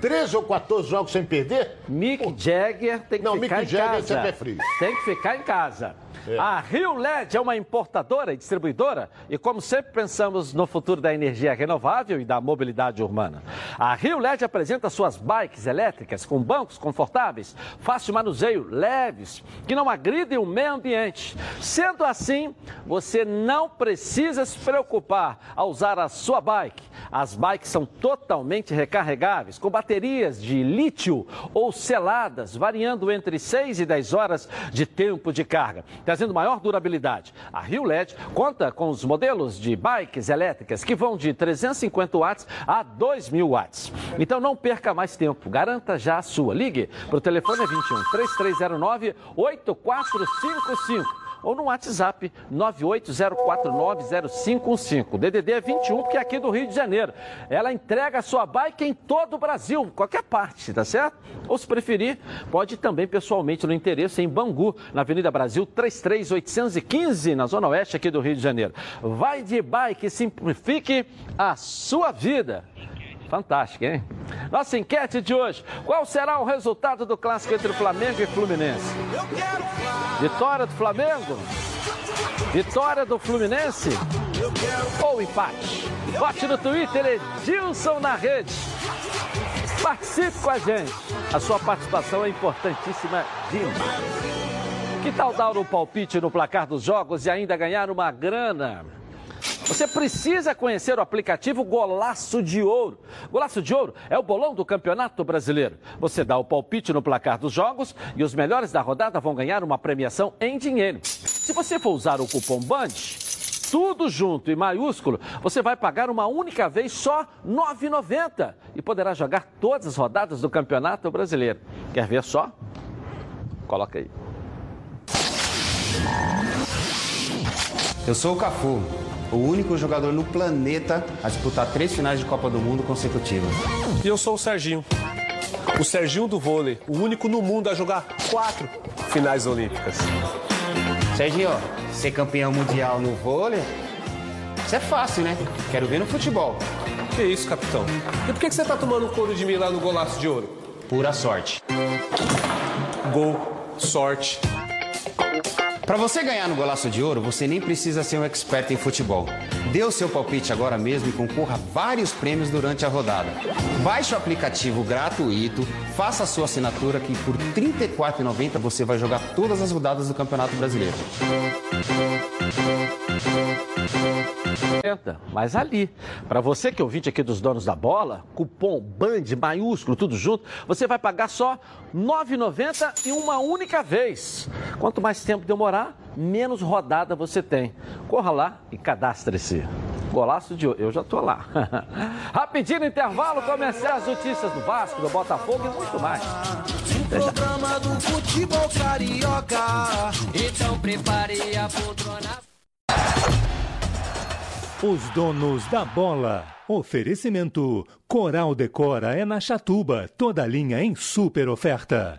13 ou 14 jogos sem perder? Mick Jagger tem que Não, ficar Mick em Jagger casa. sempre é frio. Tem que ficar em casa. É. A Rio LED é uma importadora e distribuidora e, como sempre, pensamos no futuro da energia renovável e da mobilidade urbana. A Rio LED apresenta suas bikes elétricas com bancos confortáveis, fácil manuseio, leves, que não agridem o meio ambiente. Sendo assim, você não precisa se preocupar ao usar a sua bike. As bikes são totalmente recarregáveis, com baterias de lítio ou seladas, variando entre 6 e 10 horas de tempo de carga, trazendo maior durabilidade. A Rio LED conta com os modelos de bikes elétricas que vão de 350 watts a 2.000 watts. Então não perca mais tempo, garanta já a sua. Ligue para o telefone 21 3309 8455 ou no WhatsApp 980490515. DDD é 21, porque é aqui do Rio de Janeiro. Ela entrega a sua bike em todo o Brasil, qualquer parte, tá certo? Ou se preferir, pode também pessoalmente no interesse em Bangu, na Avenida Brasil 33815, na Zona Oeste aqui do Rio de Janeiro. Vai de bike simplifique a sua vida. Fantástico, hein? Nossa enquete de hoje: qual será o resultado do clássico entre Flamengo e Fluminense? Vitória do Flamengo? Vitória do Fluminense? Ou empate? Vote no Twitter Edilson na rede. Participe com a gente. A sua participação é importantíssima demais. Que tal dar um palpite no placar dos jogos e ainda ganhar uma grana? Você precisa conhecer o aplicativo Golaço de Ouro. Golaço de Ouro é o bolão do Campeonato Brasileiro. Você dá o palpite no placar dos jogos e os melhores da rodada vão ganhar uma premiação em dinheiro. Se você for usar o cupom BAND, tudo junto e maiúsculo, você vai pagar uma única vez só R$ 9,90 e poderá jogar todas as rodadas do Campeonato Brasileiro. Quer ver só? Coloca aí. Eu sou o Cafu, o único jogador no planeta a disputar três finais de Copa do Mundo consecutivas. E eu sou o Serginho. O Serginho do vôlei, o único no mundo a jogar quatro finais olímpicas. Serginho, ser campeão mundial no vôlei, isso é fácil, né? Quero ver no futebol. Que isso, capitão? E por que você tá tomando couro de mim lá no golaço de ouro? Pura sorte. Gol, sorte. Para você ganhar no Golaço de Ouro, você nem precisa ser um expert em futebol. Dê o seu palpite agora mesmo e concorra a vários prêmios durante a rodada. Baixe o aplicativo gratuito, faça a sua assinatura que por R$ 34,90 você vai jogar todas as rodadas do Campeonato Brasileiro. Mas ali, para você que é ouvinte aqui dos donos da bola, cupom BAND maiúsculo, tudo junto, você vai pagar só R$ 9,90 e uma única vez. Quanto mais tempo demorar, menos rodada você tem. Corra lá e cadastre-se. Golaço de hoje, eu já tô lá. Rapidinho intervalo, começar as notícias do Vasco, do Botafogo e muito mais. Programa do futebol carioca. Então prepare a poltrona. Os donos da bola. Oferecimento: Coral Decora é na Chatuba, toda linha em super oferta.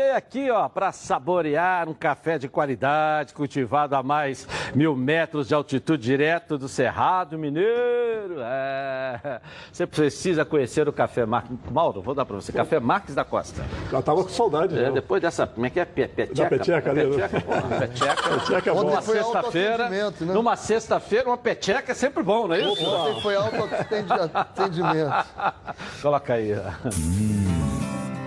Aqui, ó, para saborear um café de qualidade, cultivado a mais mil metros de altitude, direto do Cerrado Mineiro. É. Você precisa conhecer o Café Marques. Mauro, vou dar para você. Café Marques da Costa. Já tava com saudade, É, né? depois dessa, como é que é? Pe- Peteca? Peteca ali, né? Peteca, pô, peteca. Peteca é bom. Numa sexta-feira, né? numa sexta-feira, uma peteca é sempre bom, não é isso? Ontem foi autoatendimento. Coloca aí. ó.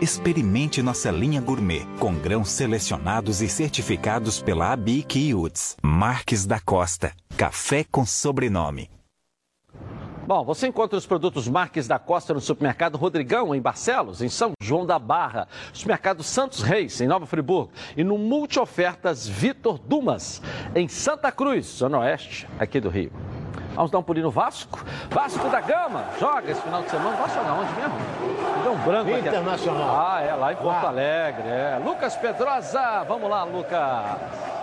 Experimente nossa linha gourmet com grãos selecionados e certificados pela ABIC e UTS. Marques da Costa. Café com sobrenome. Bom, você encontra os produtos Marques da Costa no supermercado Rodrigão, em Barcelos, em São João da Barra, supermercado Santos Reis, em Nova Friburgo, e no Multiofertas Vitor Dumas, em Santa Cruz, Zona Oeste, aqui do Rio. Vamos dar um pulinho no Vasco? Vasco da Gama, joga esse final de semana. Vasco da onde mesmo? Me Deu um branco aqui. Internacional. Ah, é, lá em Porto Lá. Alegre, é. Lucas Pedrosa, vamos lá, Lucas.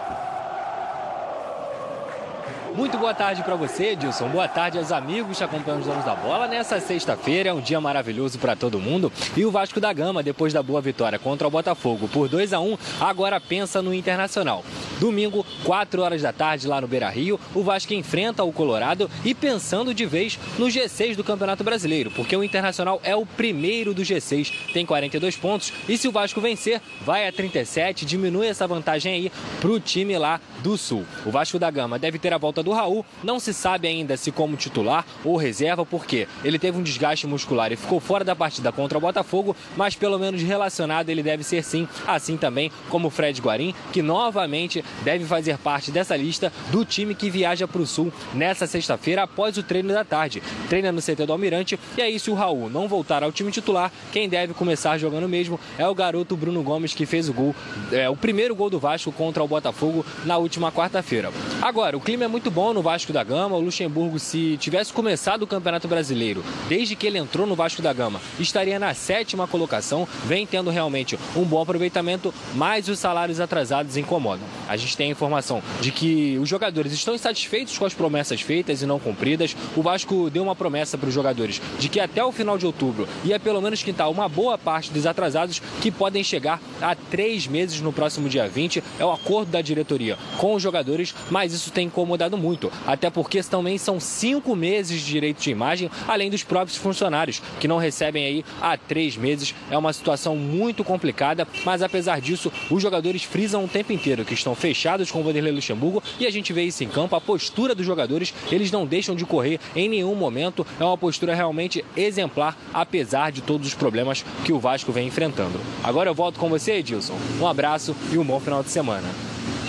Muito boa tarde para você, Edilson. Boa tarde aos amigos que acompanham os donos da bola. Nessa sexta-feira é um dia maravilhoso para todo mundo. E o Vasco da Gama, depois da boa vitória contra o Botafogo por 2 a 1 agora pensa no Internacional. Domingo, 4 horas da tarde, lá no Beira Rio, o Vasco enfrenta o Colorado e pensando de vez no G6 do Campeonato Brasileiro, porque o Internacional é o primeiro do G6, tem 42 pontos. E se o Vasco vencer, vai a 37, diminui essa vantagem aí pro time lá do Sul. O Vasco da Gama deve ter a volta do Raul, não se sabe ainda se como titular ou reserva, porque ele teve um desgaste muscular e ficou fora da partida contra o Botafogo, mas pelo menos relacionado ele deve ser sim, assim também como o Fred Guarim, que novamente deve fazer parte dessa lista do time que viaja para o Sul nessa sexta-feira após o treino da tarde. Treina no CT do Almirante e aí se o Raul não voltar ao time titular, quem deve começar jogando mesmo é o garoto Bruno Gomes que fez o gol, é, o primeiro gol do Vasco contra o Botafogo na última quarta-feira. Agora, o clima é muito bom no Vasco da Gama. O Luxemburgo, se tivesse começado o Campeonato Brasileiro desde que ele entrou no Vasco da Gama, estaria na sétima colocação, vem tendo realmente um bom aproveitamento, mas os salários atrasados incomodam. A gente tem a informação de que os jogadores estão insatisfeitos com as promessas feitas e não cumpridas. O Vasco deu uma promessa para os jogadores de que até o final de outubro ia pelo menos quitar uma boa parte dos atrasados que podem chegar a três meses no próximo dia 20. É o acordo da diretoria com os jogadores, mas isso tem incomodado muito. Até porque também são cinco meses de direito de imagem, além dos próprios funcionários, que não recebem aí há três meses. É uma situação muito complicada, mas apesar disso, os jogadores frisam o tempo inteiro que estão fechados com o Vanderlei Luxemburgo e a gente vê isso em campo. A postura dos jogadores, eles não deixam de correr em nenhum momento. É uma postura realmente exemplar, apesar de todos os problemas que o Vasco vem enfrentando. Agora eu volto com você, Edilson. Um abraço e um bom final de semana.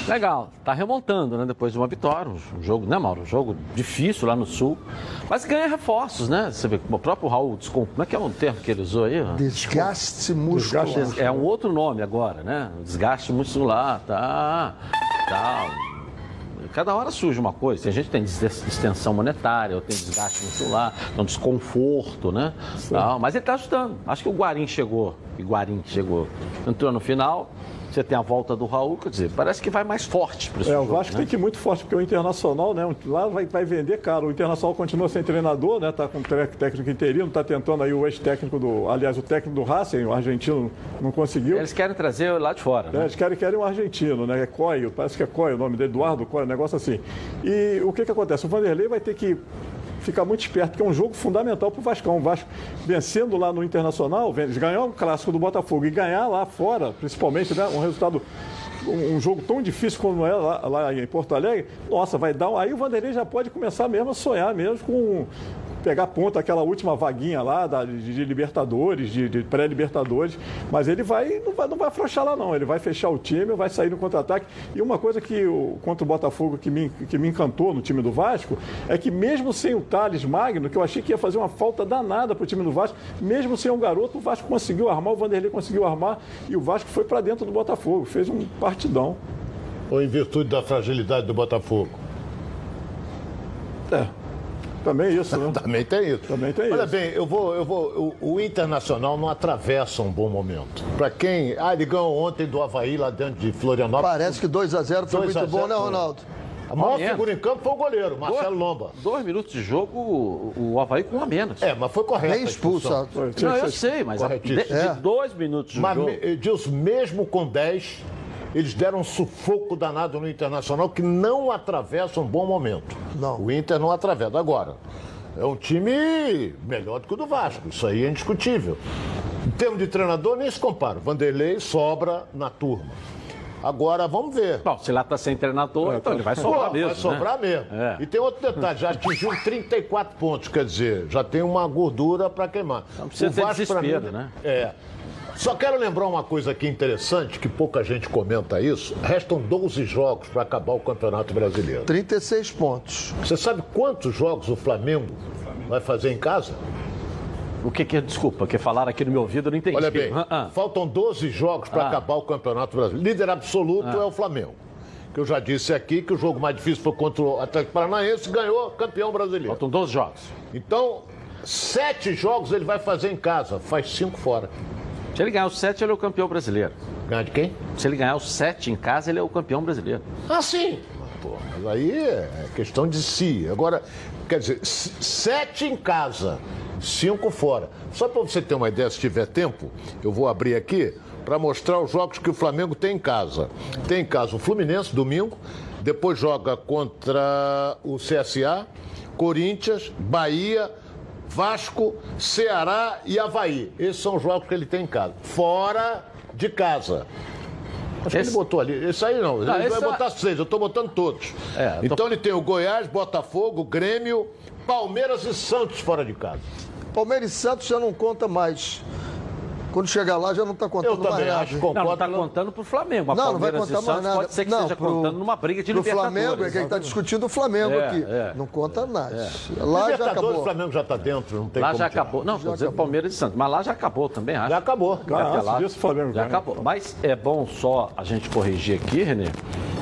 Legal, tá remontando, né? Depois de uma vitória, um jogo, né, Mauro? Um jogo difícil lá no Sul, mas ganha reforços, né? Você vê o próprio Raul, descom- como é que é o termo que ele usou aí? Desgaste muscular. Des- É um outro nome agora, né? Desgaste muscular, tá? Tá. Cada hora surge uma coisa. Tem gente que tem dis- distensão monetária, ou tem desgaste muscular, tem um desconforto, né? Tal, mas ele tá ajudando. Acho que o Guarim chegou, e Guarim chegou, entrou no final. Você tem a volta do Raul, quer dizer, parece que vai mais forte para esse É, o jogo, Vasco né? tem que ir muito forte, porque o Internacional, né? Lá vai, vai vender caro. O Internacional continua sem treinador, né? Tá com técnico interino, tá tentando aí o ex-técnico do. Aliás, o técnico do Racing, o argentino, não conseguiu. Eles querem trazer lá de fora, É, né? eles querem, querem um argentino, né? É Coy, parece que é Coy o nome dele, Eduardo Coy, um negócio assim. E o que, que acontece? O Vanderlei vai ter que ficar muito esperto, porque é um jogo fundamental para o Vascão. O Vasco vencendo lá no Internacional, ganhar o clássico do Botafogo e ganhar lá fora, principalmente, né? Um resultado. Um jogo tão difícil como é lá, lá em Porto Alegre, nossa, vai dar. Aí o Vanderlei já pode começar mesmo a sonhar mesmo com pegar ponto aquela última vaguinha lá da- de, de Libertadores, de, de pré-Libertadores, mas ele vai não, vai não vai afrouxar lá não, ele vai fechar o time, vai sair no contra-ataque. E uma coisa que o, contra o Botafogo que me, que me encantou no time do Vasco é que mesmo sem o Thales Magno, que eu achei que ia fazer uma falta danada para o time do Vasco, mesmo sem um garoto, o Vasco conseguiu armar, o Vanderlei conseguiu armar e o Vasco foi para dentro do Botafogo, fez um partidão. Ou em virtude da fragilidade do Botafogo? É. Também isso, né? Também tem isso. Também tem Olha isso. bem, eu vou, eu vou. O, o Internacional não atravessa um bom momento. Para quem. Ah, ele ganhou ontem do Havaí lá dentro de Florianópolis. Parece que 2 a 0 foi 2 a muito bom, 0 né. Ronaldo? A maior figura em campo foi o goleiro, Marcelo Lomba. Dois minutos de jogo, o o Havaí com um a menos. É, mas foi correto. Nem a expulso. Não, eu sei, mas a- de, de É. dois minutos de Mas, jogo. me- Edilson, mesmo com 10, eles deram um sufoco danado no Internacional que não atravessa um bom momento. Não. O Inter não atravessa. Agora, é um time melhor do que o do Vasco. Isso aí é indiscutível. Em termos de treinador, nem se compara. Vanderlei sobra na turma. Agora, vamos ver. Bom, se lá está sem treinador, então ele vai Pô, sobrar mesmo. Vai sobrar né? mesmo. É. E tem outro detalhe, já atingiu 34 pontos, quer dizer, já tem uma gordura para queimar. Não precisa ter pra desespero, né? É. Só quero lembrar uma coisa aqui interessante, que pouca gente comenta isso. Restam 12 jogos para acabar o Campeonato Brasileiro. 36 pontos. Você sabe quantos jogos o Flamengo vai fazer em casa? O que que é? Desculpa, que falaram aqui no meu ouvido, eu não entendi. Olha bem, Ah, ah. faltam 12 jogos para Ah. acabar o Campeonato Brasileiro. Líder absoluto é o Flamengo. Que eu já disse aqui que o jogo mais difícil foi contra o Atlético Paranaense e ganhou campeão brasileiro. Faltam 12 jogos. Então, sete jogos ele vai fazer em casa, faz cinco fora. Se ele ganhar os sete, ele é o campeão brasileiro. Ganhar de quem? Se ele ganhar os sete em casa, ele é o campeão brasileiro. Ah, sim. Pô, mas aí é questão de si. Agora, quer dizer, sete em casa, cinco fora. Só para você ter uma ideia, se tiver tempo, eu vou abrir aqui para mostrar os jogos que o Flamengo tem em casa. Tem em casa o Fluminense, domingo, depois joga contra o CSA, Corinthians, Bahia, Vasco, Ceará e Havaí. Esses são os jogos que ele tem em casa. Fora de casa. Acho Esse- que ele botou ali. Esse aí não. Não, ele esse vai é- botar seis. Eu estou botando todos. É, tô- Então ele tem o Goiás, Botafogo, Grêmio, Palmeiras e Santos fora de casa. Palmeiras e Santos já não conta mais. Quando chegar lá já não está contando Eu mais nada. acho, Não, concordo. não está contando pro Flamengo. A Não, não vai Palmeiras contar mais Santos nada. pode ser que não, esteja pro- contando numa briga de pro Libertadores. Flamengo é quem está discutindo o Flamengo É, aqui. é. Não conta nada. Lá já Libertadores, acabou. o Flamengo já está dentro, não tem Lá como já tirar. acabou. Não, vou dizer Palmeiras e Santos. Mas lá já acabou também, acho. Já acabou. Ah, Até antes lá. disso, o Flamengo Já ganha. acabou. Mas é bom só a gente corrigir aqui, Renê.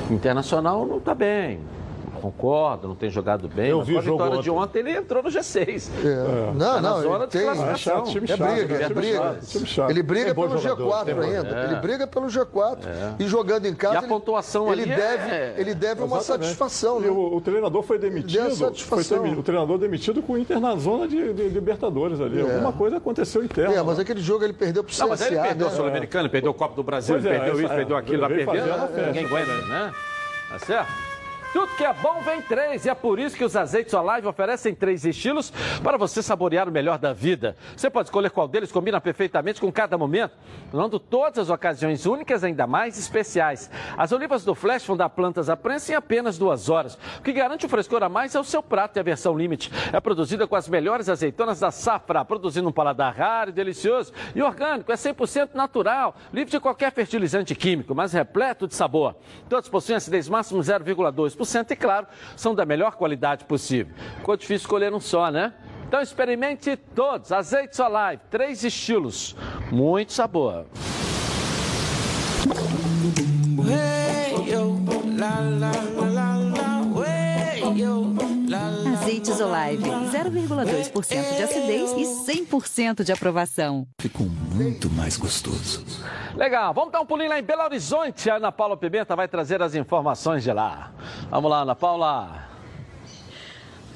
O Internacional não está bem. Concordo, não tem jogado bem. Eu mas vi com a vitória de ontem. ontem, ele entrou no G6. É. Não, Tá na não, zona ele de tem. classificação. É chato, time É chato. briga, é briga. chato, time chato. Ele briga pelo jogador, G4 tem bom ainda. Ele É. briga pelo G4. E jogando em casa, E a ele- pontuação ele ali é- deve, ele deve uma satisfação, E né? o, o treinador foi demitido. Foi satisfação. demi- o treinador demitido com o Inter na zona de, de Libertadores ali. Alguma coisa aconteceu interna. É, mas aquele jogo ele perdeu pro CSA. Não, mas ele perdeu né? o Sul-Americano, ele perdeu o Copa do Brasil, ele é, perdeu isso, perdeu aquilo, festa. Ninguém aguenta, né? Tá certo? Tudo que é bom vem três, e é por isso que os azeites Olive oferecem três estilos para você saborear o melhor da vida. Você pode escolher qual deles combina perfeitamente com cada momento, tornando todas as ocasiões únicas ainda mais especiais. As olivas do Flash vão dar plantas à prensa em apenas duas horas. O que garante o frescor a mais é o seu prato e a versão limite. É produzida com as melhores azeitonas da safra, produzindo um paladar raro e delicioso. E orgânico, é 100% natural, livre de qualquer fertilizante químico, mas repleto de sabor. Todos possuem acidez máximo 0,2% e, claro, são da melhor qualidade possível. Ficou difícil escolher um só, né? Então experimente todos. Azeites Olive, três estilos, muito sabor. Azeites Olive, 0,2% de acidez e 100% de aprovação. Ficou muito mais gostoso. Legal, vamos dar um pulinho lá em Belo Horizonte. A Ana Paula Pimenta vai trazer as informações de lá. Vamos lá, Ana Paula.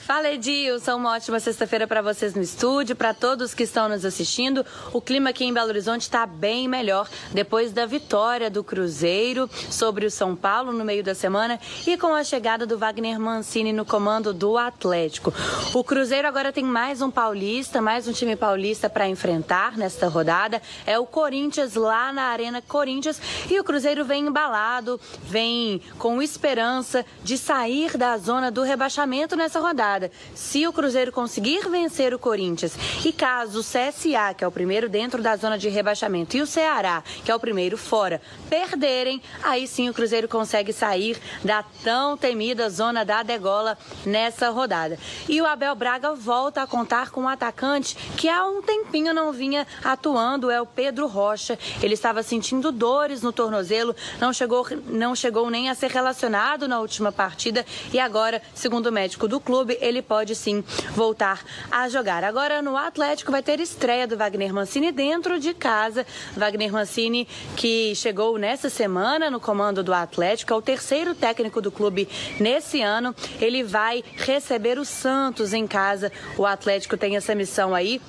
Fala Edilson, uma ótima sexta-feira para vocês no estúdio, para todos que estão nos assistindo. O clima aqui em Belo Horizonte está bem melhor depois da vitória do Cruzeiro sobre o São Paulo no meio da semana e com a chegada do Wagner Mancini no comando do Atlético. O Cruzeiro agora tem mais um paulista, mais um time paulista para enfrentar nesta rodada. É o Corinthians lá na Arena Corinthians e o Cruzeiro vem embalado, vem com esperança de sair da zona do rebaixamento nessa rodada. Se o Cruzeiro conseguir vencer o Corinthians e caso o CSA, que é o primeiro dentro da zona de rebaixamento, e o Ceará, que é o primeiro fora, perderem, aí sim o Cruzeiro consegue sair da tão temida zona da degola nessa rodada. E o Abel Braga volta a contar com um atacante que há um tempinho não vinha atuando, é o Pedro Rocha. Ele estava sentindo dores no tornozelo, não chegou, não chegou nem a ser relacionado na última partida e agora, segundo o médico do clube, ele pode sim voltar a jogar. Agora no Atlético vai ter estreia do Wagner Mancini dentro de casa. Wagner Mancini que chegou nessa semana no comando do Atlético, é o terceiro técnico do clube nesse ano. Ele vai receber o Santos em casa. O Atlético tem essa missão aí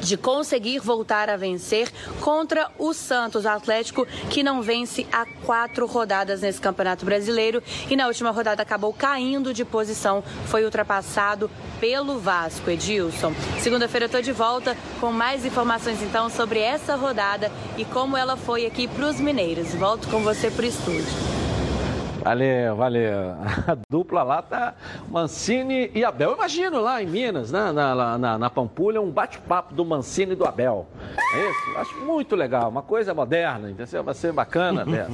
de conseguir voltar a vencer contra o Santos Atlético, que não vence há quatro rodadas nesse Campeonato Brasileiro e na última rodada acabou caindo de posição, foi ultrapassado pelo Vasco. Edilson, segunda-feira eu estou de volta com mais informações então sobre essa rodada e como ela foi aqui para os mineiros. Volto com você para o estúdio. Valeu, valeu. A dupla lá tá Mancini e Abel. Eu imagino lá em Minas, né, na, na, na Pampulha, um bate-papo do Mancini e do Abel. É isso? Acho muito legal, uma coisa moderna, entendeu? Vai ser bacana dessa.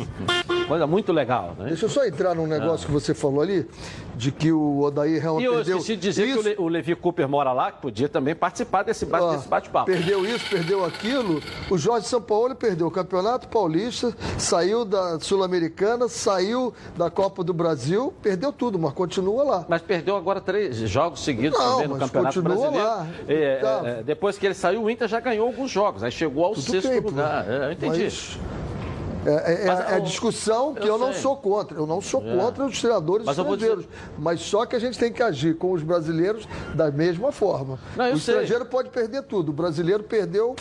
Coisa muito legal, né? Deixa eu só entrar num negócio que você falou ali, de que o Odair realmente E eu perdeu esqueci de dizer isso, que o Le- o Levi Cooper mora lá, que podia também participar desse bate-papo. Perdeu isso, perdeu aquilo. O Jorge Sampaoli perdeu o Campeonato Paulista, saiu da Sul-Americana, saiu da Copa do Brasil, perdeu tudo, mas continua lá. Mas perdeu agora três jogos seguidos Não, também no Campeonato continua Brasileiro. lá. É, Tá. é, é, depois que ele saiu, o Inter já ganhou alguns jogos. Aí chegou ao Tudo sexto bem, pô. lugar. É, eu entendi. Mas- É, é- é Mas, a ô, discussão que eu eu, não sou contra. Eu não sou É. contra os treinadores Mas estrangeiros. Mas só que a gente tem que agir com os brasileiros da mesma forma. Não, o sei. estrangeiro pode perder tudo. O brasileiro perdeu.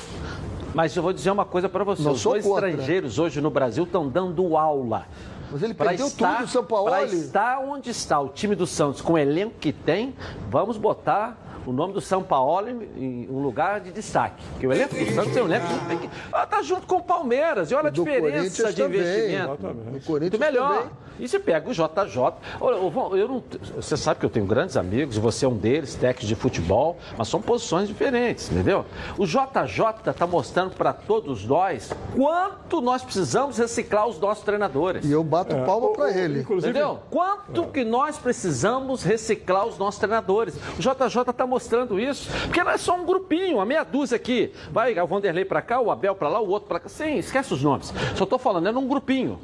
Mas eu vou dizer uma coisa para você. Não Os dois contra. estrangeiros hoje no Brasil estão dando aula. Mas ele perdeu estar- tudo, o São Paulo. Para estar onde está o time do Santos, com o elenco que tem, vamos botar o nome do São Paulo em um lugar de destaque. Porque o elenco do Santos é um elenco que tem que. Ah, tá junto com o Palmeiras. E olha a do diferença de também. investimento. No Corinthians Muito melhor. também. E você pega o JJ. Eu não, você sabe que eu tenho grandes amigos, você é um deles, técnico de futebol, mas são posições diferentes, entendeu? O JJ está mostrando para todos nós quanto nós precisamos reciclar os nossos treinadores. E eu bato É, palma para ele. inclusive- Entendeu? Quanto que nós precisamos reciclar os nossos treinadores? O JJ está mostrando isso. Porque não é só um grupinho, uma meia dúzia aqui. Vai o Vanderlei para cá, o Abel para lá, o outro para cá. Sim, esquece os nomes. Só estou falando, é num grupinho.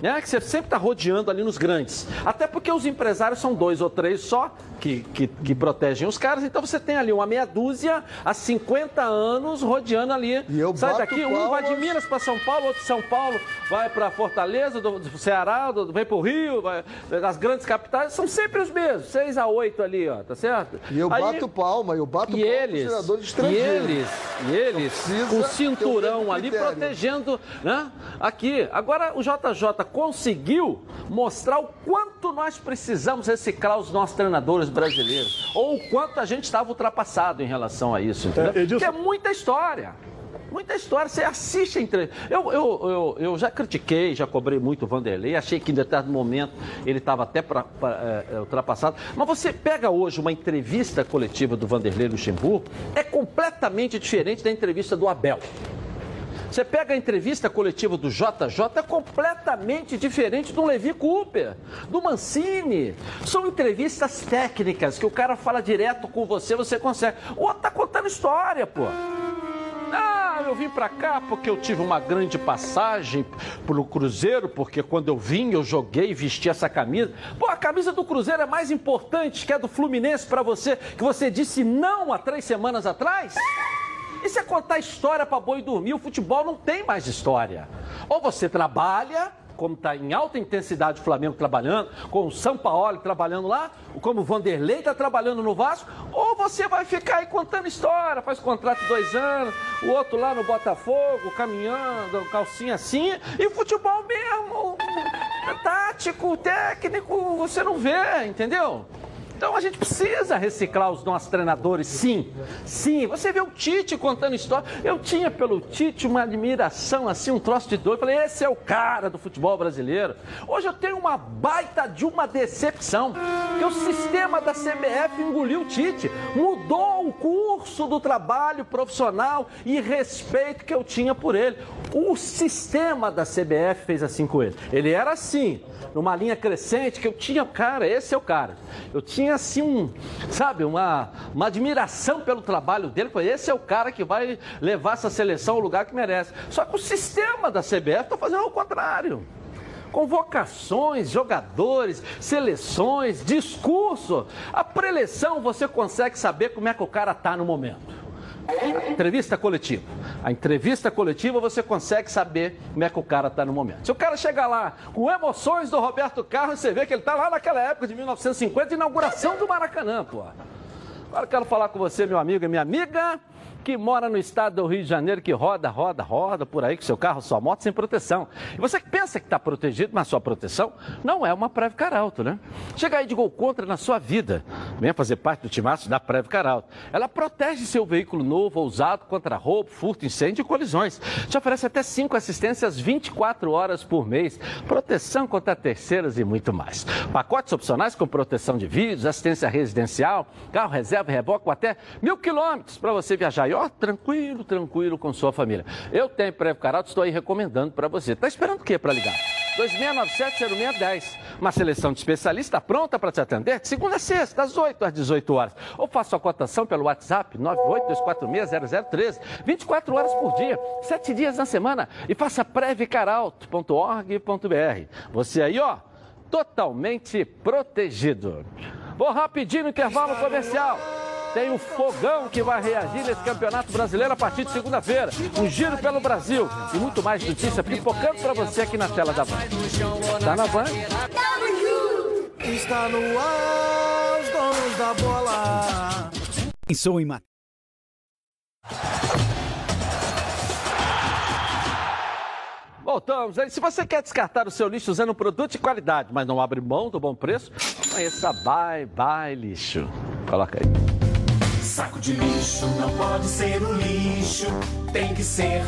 Né? Que você sempre está rodeando ali nos grandes. Até porque os empresários são dois ou três só que, que, que protegem os caras. Então você tem ali uma meia dúzia há 50 anos rodeando ali. E eu Sai daqui, um vai de. Minas para São Paulo, outro de São Paulo vai para Fortaleza, do, do Ceará, do, vem para o Rio, vai, das grandes capitais, são sempre os mesmos, 6 a 8 ali, ó, tá certo? E eu Aí- bato palma, eu bato e palma eles, pros treinadores e estrangeiros. eles, e eles, precisa com o cinturão ali critério. protegendo, né? Aqui. Agora o JJ conseguiu mostrar o quanto nós precisamos reciclar os nossos treinadores brasileiros, ou o quanto a gente estava ultrapassado em relação a isso, entendeu? É, Edilson- Porque é muita história. Muita história, você assiste a entrevista. Eu, eu, eu, eu já critiquei, já cobrei muito o Vanderlei, achei que em determinado momento ele estava até pra, pra, é, ultrapassado. Mas você pega hoje uma entrevista coletiva do Vanderlei Luxemburgo, é completamente diferente da entrevista do Abel. Você pega a entrevista coletiva do JJ, é completamente diferente do Levi Cooper, do Mancini. São entrevistas técnicas que o cara fala direto com você, você consegue. O outro tá contando história, pô. Ah, eu vim pra cá porque eu tive uma grande passagem pro Cruzeiro, porque quando eu vim eu joguei e vesti essa camisa. Pô, a camisa do Cruzeiro é mais importante que a do Fluminense pra você, que você disse não há três semanas atrás? Isso é contar história pra boi dormir. O futebol não tem mais história. Ou você trabalha, como está em alta intensidade o Flamengo trabalhando, com o São Paulo trabalhando lá, como o Vanderlei está trabalhando no Vasco, ou você vai ficar aí contando história, faz contrato dois anos, o outro lá no Botafogo, caminhando, calcinha assim, e futebol mesmo, tático, técnico, você não vê, entendeu? Então a gente precisa reciclar os nossos treinadores, sim. Sim, você vê o Tite contando história. Eu tinha pelo Tite uma admiração, assim, um troço de. Eu falei, esse é o cara do futebol brasileiro. Hoje eu tenho uma baita de uma decepção. Que o sistema da CBF engoliu o Tite. Mudou o curso do trabalho profissional e respeito que eu tinha por ele. O sistema da CBF fez assim com ele. Ele era assim, numa linha crescente, que eu tinha, cara, esse é o cara. Eu tinha assim um, sabe, uma, uma admiração pelo trabalho dele. Esse é o cara que vai levar essa seleção ao lugar que merece. Só que o sistema da CBF está fazendo o contrário. Convocações, jogadores, seleções, discurso. A preleção você consegue saber como é que o cara tá no momento. Entrevista coletiva. A entrevista coletiva você consegue saber como é que o cara está no momento. Se o cara chegar lá com emoções do Roberto Carlos, você vê que ele está lá naquela época de 1950, inauguração do Maracanã, pô. Agora eu quero falar com você, meu amigo e minha amiga que mora no estado do Rio de Janeiro, que roda, roda, roda por aí com seu carro, sua moto sem proteção. E você que pensa que está protegido, mas sua proteção não é uma Preve Caralto, né? Chega aí de gol contra na sua vida. Venha fazer parte do timaço da Preve Caralto. Ela protege seu veículo novo ou usado contra roubo, furto, incêndio e colisões. Te oferece até cinco assistências 24 horas por mês, proteção contra terceiras e muito mais. Pacotes opcionais com proteção de vidros, assistência residencial, carro reserva e reboque com até mil quilômetros para você viajar ó, tranquilo, tranquilo com sua família. Eu tenho Prévio Caralto, estou aí recomendando para você. Está esperando o quê para ligar? 2697-0610. Uma seleção de especialistas pronta para te atender de segunda a sexta, das 8 às 18 horas. Ou faça a cotação pelo WhatsApp 982460013. 24 horas por dia, 7 dias na semana. E faça previcaralto.org.br. Você aí, ó, totalmente protegido. Vou rapidinho no intervalo comercial. Tem o Fogão que vai reagir nesse Campeonato Brasileiro a partir de segunda-feira. Um giro pelo Brasil e muito mais notícia pipocando para você aqui na tela da Band. Tá na Band? Está no ar, os donos da bola. Pensou em matar. Voltamos. Se você quer descartar o seu lixo usando um produto de qualidade, mas não abre mão do bom preço, conheça Bye Bye Lixo. Coloca aí. Saco de lixo não pode ser um lixo, tem que ser.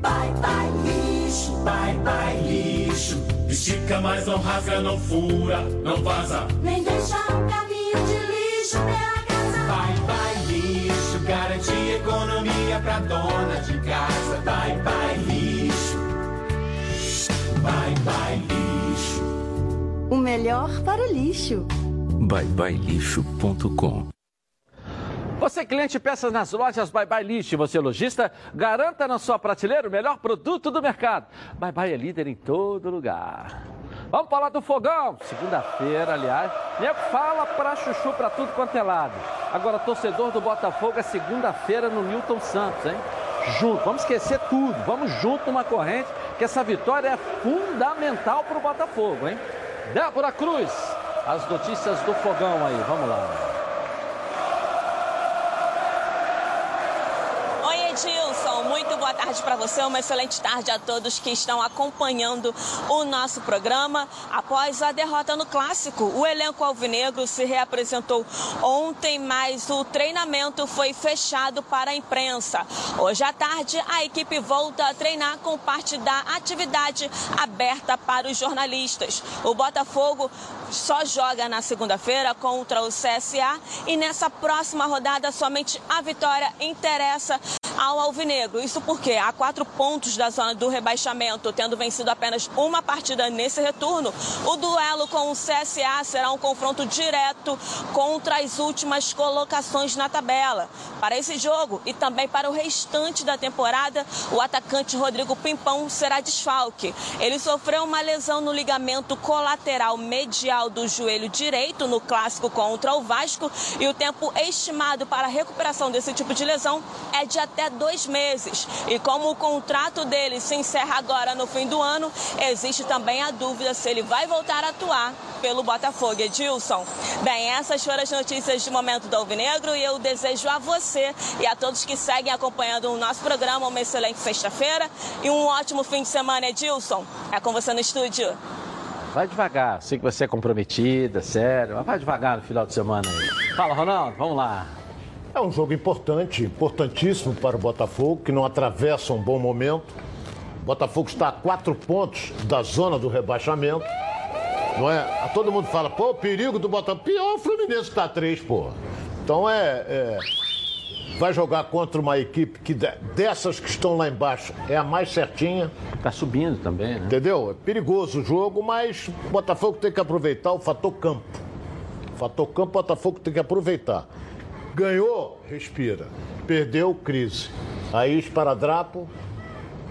Bye bye lixo, bye bye lixo. Estica, mas não rasga, não fura, não vaza. Nem deixa um caminho de lixo pela casa. Bye bye lixo, garante economia pra dona de casa. Bye bye lixo, bye bye lixo. O melhor para o lixo. byebyelixo.com Você cliente peças nas lojas Bye Bye Lixo, você lojista, garanta na sua prateleira o melhor produto do mercado. Bye Bye é líder em todo lugar. Vamos falar do fogão. Segunda-feira, aliás. Nego fala pra chuchu pra tudo quanto é lado. Agora, torcedor do Botafogo é segunda-feira no Milton Santos, hein? Junto, vamos esquecer tudo. Vamos junto numa corrente, que essa vitória é fundamental pro Botafogo, hein? Débora Cruz, as notícias do fogão aí, vamos lá. Edilson. Muito boa tarde para você. Uma excelente tarde a todos que estão acompanhando o nosso programa. Após a derrota no clássico, o elenco alvinegro se reapresentou ontem, mas o treinamento foi fechado para a imprensa. Hoje à tarde, a equipe volta a treinar com parte da atividade aberta para os jornalistas. O Botafogo só joga na segunda-feira contra o CSA e nessa próxima rodada somente a vitória interessa ao Alvinegro. Isso porque há quatro pontos da zona do rebaixamento, tendo vencido apenas uma partida nesse retorno, o duelo com o CSA será um confronto direto contra as últimas colocações na tabela. Para esse jogo e também para o restante da temporada, o atacante Rodrigo Pimpão será desfalque. Ele sofreu uma lesão no ligamento colateral medial do joelho direito no clássico contra o Vasco e o tempo estimado para a recuperação desse tipo de lesão é de até dois meses. E como o contrato dele se encerra agora no fim do ano, existe também a dúvida se ele vai voltar a atuar pelo Botafogo. Edilson. Bem, essas foram as notícias de momento do Alvinegro e eu desejo a você e a todos que seguem acompanhando o nosso programa uma excelente sexta-feira e um ótimo fim de semana, Edilson. É com você no estúdio. Vai devagar, sei que você é comprometida, sério, mas vai devagar no final de semana aí. Fala, Ronaldo, vamos lá. É um jogo importante, importantíssimo para o Botafogo, que não atravessa um bom momento. O Botafogo está a quatro pontos da zona do rebaixamento. Não é? Todo mundo fala, pô, perigo do Botafogo. Pior o Fluminense está a três, pô. Então é, é, Vai jogar contra uma equipe que dessas que estão lá embaixo é a mais certinha. Está subindo também, né? Entendeu? É perigoso o jogo, mas o Botafogo tem que aproveitar o fator campo. O fator campo, o Botafogo tem que aproveitar. Ganhou, respira. Perdeu, crise. Aí esparadrapo,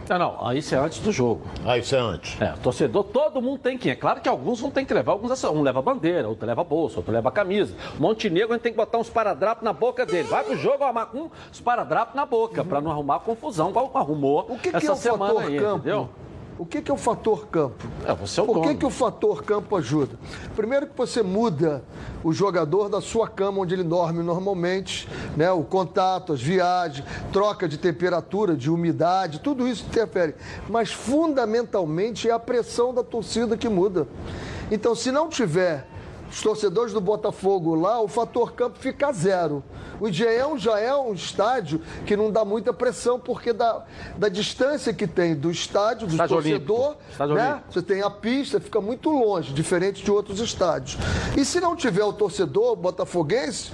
Não, não, aí isso é antes do jogo. Ah, isso é antes. É, torcedor, todo mundo tem que ir. É claro que alguns não tem que levar, alguns um leva bandeira, outro leva bolsa, outro leva camisa. Montenegro a gente tem que botar uns paradrapos na boca dele. Vai pro jogo arrumar com uns paradrapos na boca, pra não arrumar confusão, igual arrumou O que, que essa é o semana fator aí, campo? entendeu? O que, que é o fator campo? É, você é o Por que, que o fator campo ajuda? Primeiro que você muda o jogador da sua cama onde ele dorme normalmente, né? O contato, as viagens, troca de temperatura, de umidade, tudo isso interfere. Mas fundamentalmente é a pressão da torcida que muda. Então, se não tiver os torcedores do Botafogo lá, o fator campo fica zero. O Engenhão já é um estádio que não dá muita pressão, porque da, da distância que tem do estádio, do Estádio torcedor, né? Você tem a pista, fica muito longe, diferente de outros estádios. E se não tiver o torcedor botafoguense,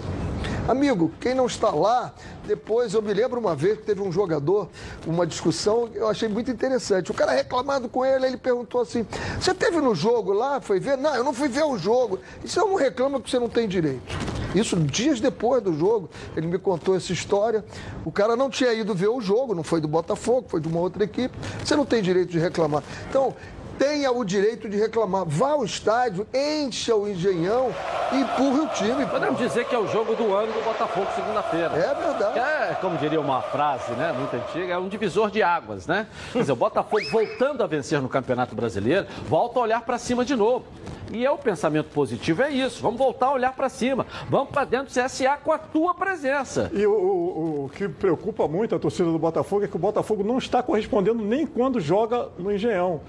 amigo, quem não está lá, depois eu me lembro uma vez que teve um jogador, uma discussão, eu achei muito interessante. O cara reclamado com ele, ele perguntou assim: Você teve no jogo lá? Foi ver? Não, eu não fui ver o jogo. Isso não reclama que você não tem direito. Isso dias depois do jogo, ele me contou essa história. O cara não tinha ido ver o jogo, não foi do Botafogo, foi de uma outra equipe. Você não tem direito de reclamar. Então, tenha o direito de reclamar. Vá ao estádio, encha o engenhão e empurre o time. Podemos dizer que é o jogo do ano do Botafogo segunda-feira. É verdade. É, como diria uma frase, né, muito antiga, é um divisor de águas, né? Quer dizer, o Botafogo voltando a vencer no Campeonato Brasileiro, volta a olhar para cima de novo. E é o pensamento positivo, é isso. Vamos voltar a olhar para cima. Vamos para dentro do CSA com a tua presença. E o, o- o que preocupa muito a torcida do Botafogo é que o Botafogo não está correspondendo nem quando joga no Engenhão.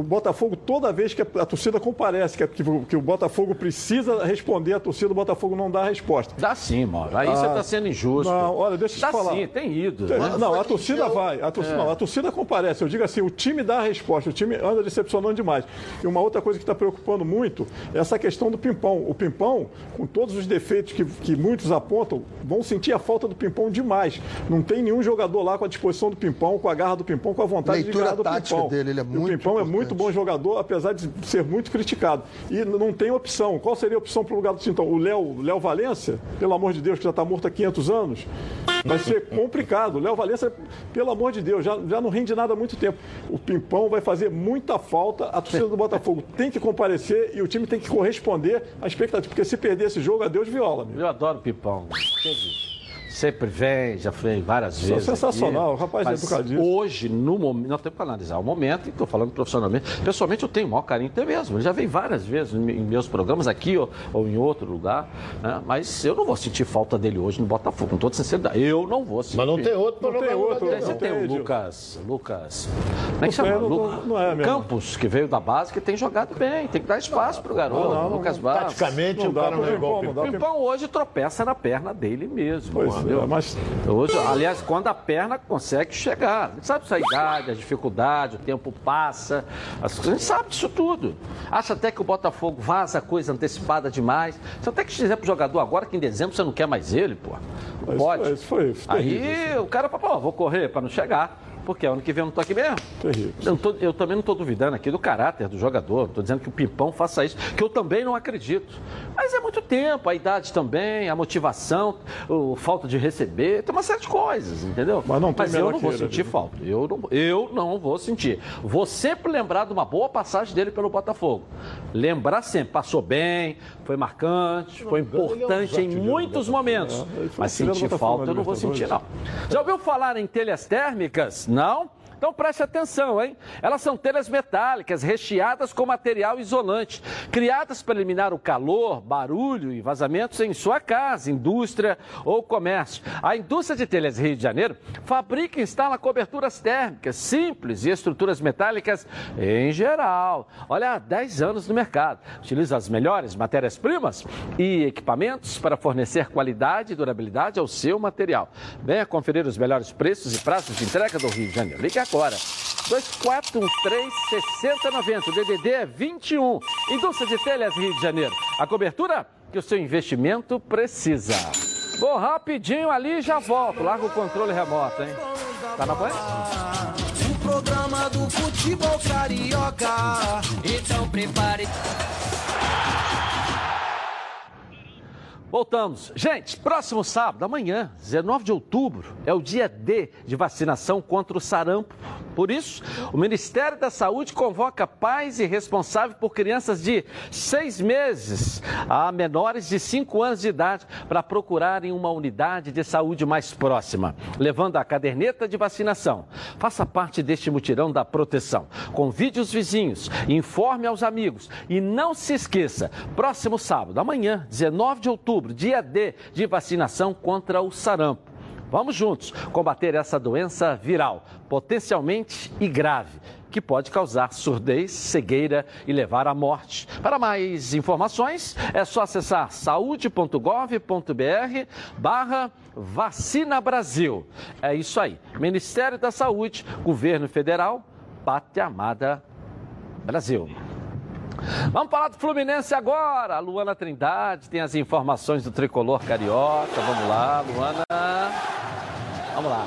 O Botafogo, toda vez que a, a torcida comparece, que, que o- que o Botafogo precisa responder, a torcida do Botafogo não dá a resposta. Dá sim, Mauro. Aí você Ah, está sendo injusto. Não, olha, deixa eu te Dá falar. sim, tem ido. Tem-? Não, a torcida vai. A torcida, É. não, a torcida comparece. Eu digo assim, o time dá a resposta, o time anda decepcionando demais. E uma outra coisa que está preocupando muito é essa questão do Pimpão. O Pimpão, com todos os defeitos que, que muitos apontam, vão sentir a falta do Pimpão demais. Não tem nenhum jogador lá com a disposição do Pimpão, com a garra do Pimpão, com a vontade de Leitura ganhar do tática Pimpão. dele, ele é muito O Pimpão é muito importante. bom jogador, apesar de ser muito criticado. E não tem opção. Qual seria a opção para o lugar do Tintão? O Léo, Léo Valência, pelo amor de Deus, que já está morto há 500 anos, vai ser complicado. O Léo Valência, pelo amor de Deus, já, já não rende nada há muito tempo. O Pimpão vai fazer muita falta. A torcida do Botafogo tem que comparecer e o time tem que corresponder à expectativa. Porque se perder esse jogo, adeus viola. Meu. Eu adoro o Pipão. Sempre vem, já foi várias Isso é vezes. sensacional, aqui. o rapaz é Mas educadíssimo. Hoje, no momento, nós temos que analisar o momento, e estou falando profissionalmente. Pessoalmente, eu tenho o maior carinho até mesmo. Ele já veio várias vezes em meus programas, aqui ou, ou em outro lugar. né? Mas eu não vou sentir falta dele hoje no Botafogo, com toda sinceridade. Eu não vou sentir. Mas não tem outro para Não tem outro, dele, Você não. tem o. Lucas. Lucas. Como é que chama? Não, não- não é. Campos, que veio da base, que tem jogado bem. Tem que dar espaço pro garoto. Não, não, Lucas não. Barros. Taticamente, Não o cara não é igual o não O Pimpão hoje tropeça na perna dele mesmo. Pois entendeu? mas Hoje, aliás, quando a perna consegue chegar. A gente sabe essa idade, a dificuldade, o tempo passa. A gente sabe disso tudo. Acha até que o Botafogo vaza coisa antecipada demais. Você até que dizer pro jogador agora que em dezembro você não quer mais ele, pô. Não Isso pode. foi- isso foi Aí terrível, o cara fala, pô, vou correr para não chegar. Porque ano que vem eu não tô aqui mesmo. terrível. Eu, tô- eu também não estou duvidando aqui do caráter do jogador. Estou dizendo que o Pimpão faça isso, que eu também não acredito. Mas é muito tempo, a idade também, a motivação, o falta de receber, tem uma série de coisas, entendeu? Mas não tem eu não vou sentir né? falta. Eu não, eu não vou sentir. Vou sempre lembrar de uma boa passagem dele pelo Botafogo. Lembrar sempre, passou bem, foi marcante, foi ele é um importante em muitos momentos. né? Mas sentir falta eu não vou sentir, não. Já ouviu falar em telhas térmicas? Não? Então preste atenção, hein? Elas são telhas metálicas recheadas com material isolante, criadas para eliminar o calor, barulho e vazamentos em sua casa, indústria ou comércio. A indústria de telhas Rio de Janeiro fabrica e instala coberturas térmicas simples e estruturas metálicas em geral. Olha, há 10 anos no mercado. Utiliza as melhores matérias-primas e equipamentos para fornecer qualidade e durabilidade ao seu material. Venha conferir os melhores preços e prazos de entrega do Rio de Janeiro. Ligue agora. 2413-6090. O DDD é 21. Indústria de Telhas Rio de Janeiro. A cobertura que o seu investimento precisa. Vou rapidinho ali e já volto. Larga o controle remoto, hein? Tá na voz? O programa do futebol carioca. Então prepare. Voltamos. Gente, próximo sábado, amanhã, 19 de outubro, é o dia D de vacinação contra o sarampo. Por isso, o Ministério da Saúde convoca pais e responsáveis por crianças de seis meses a menores de 5 anos de idade para procurarem uma unidade de saúde mais próxima, levando a caderneta de vacinação. Faça parte deste mutirão da proteção. Convide os vizinhos, informe aos amigos e não se esqueça, próximo sábado, amanhã, 19 de outubro, dia D de vacinação contra o sarampo. Vamos juntos combater essa doença viral, potencialmente e grave, que pode causar surdez, cegueira e levar à morte. Para mais informações, é só acessar saúde.gov.br barra Vacina Brasil. É isso aí. Ministério da Saúde, Governo Federal, Pátria Amada Brasil. Vamos falar do Fluminense agora. A Luana Trindade tem as informações do tricolor carioca. Vamos lá, Luana. Vamos lá.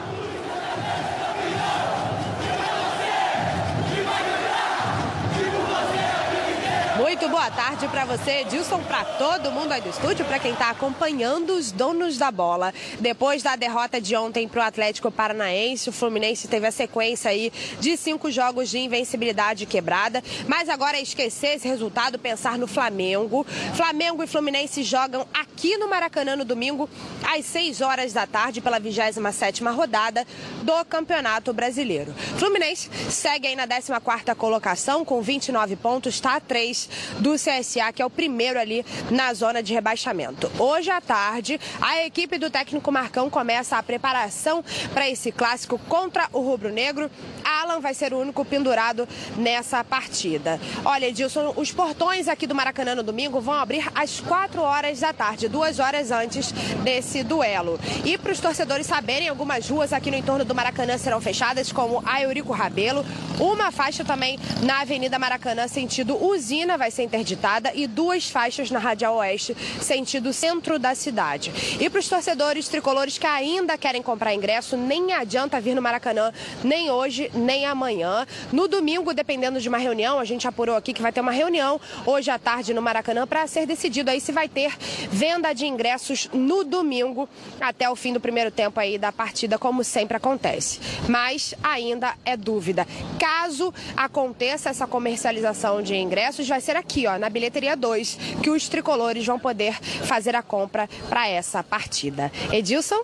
Muito boa tarde para você, Edilson, para todo mundo aí do estúdio, para quem está acompanhando os donos da bola. Depois da derrota de ontem para o Atlético Paranaense, o Fluminense teve a sequência aí de cinco jogos de invencibilidade quebrada. Mas agora é esquecer esse resultado, pensar no Flamengo. Flamengo e Fluminense jogam aqui no Maracanã no domingo, às 6 horas da tarde, pela 27ª rodada do Campeonato Brasileiro. Fluminense segue aí na 14ª colocação com 29 pontos, está a 3 do CSA, que é o primeiro ali na zona de rebaixamento. Hoje à tarde, a equipe do técnico Marcão começa a preparação para esse clássico contra o Rubro Negro. Alan vai ser o único pendurado nessa partida. Olha, Edilson, os portões aqui do Maracanã no domingo vão abrir às 4 horas da tarde, duas horas antes desse duelo. E para os torcedores saberem, algumas ruas aqui no entorno do Maracanã serão fechadas, como a Eurico Rabelo. Uma faixa também na Avenida Maracanã, sentido usina, vai ser interditada e duas faixas na Radial Oeste, sentido centro da cidade. E para os torcedores tricolores que ainda querem comprar ingresso, nem adianta vir no Maracanã, nem hoje, nem amanhã. No domingo, dependendo de uma reunião, a gente apurou aqui que vai ter uma reunião hoje à tarde no Maracanã para ser decidido aí se vai ter venda de ingressos no domingo até o fim do primeiro tempo aí da partida, como sempre acontece. Mas ainda é dúvida. Caso aconteça essa comercialização de ingressos, vai ser aqui, ó, na bilheteria 2, que os tricolores vão poder fazer a compra para essa partida. Edilson,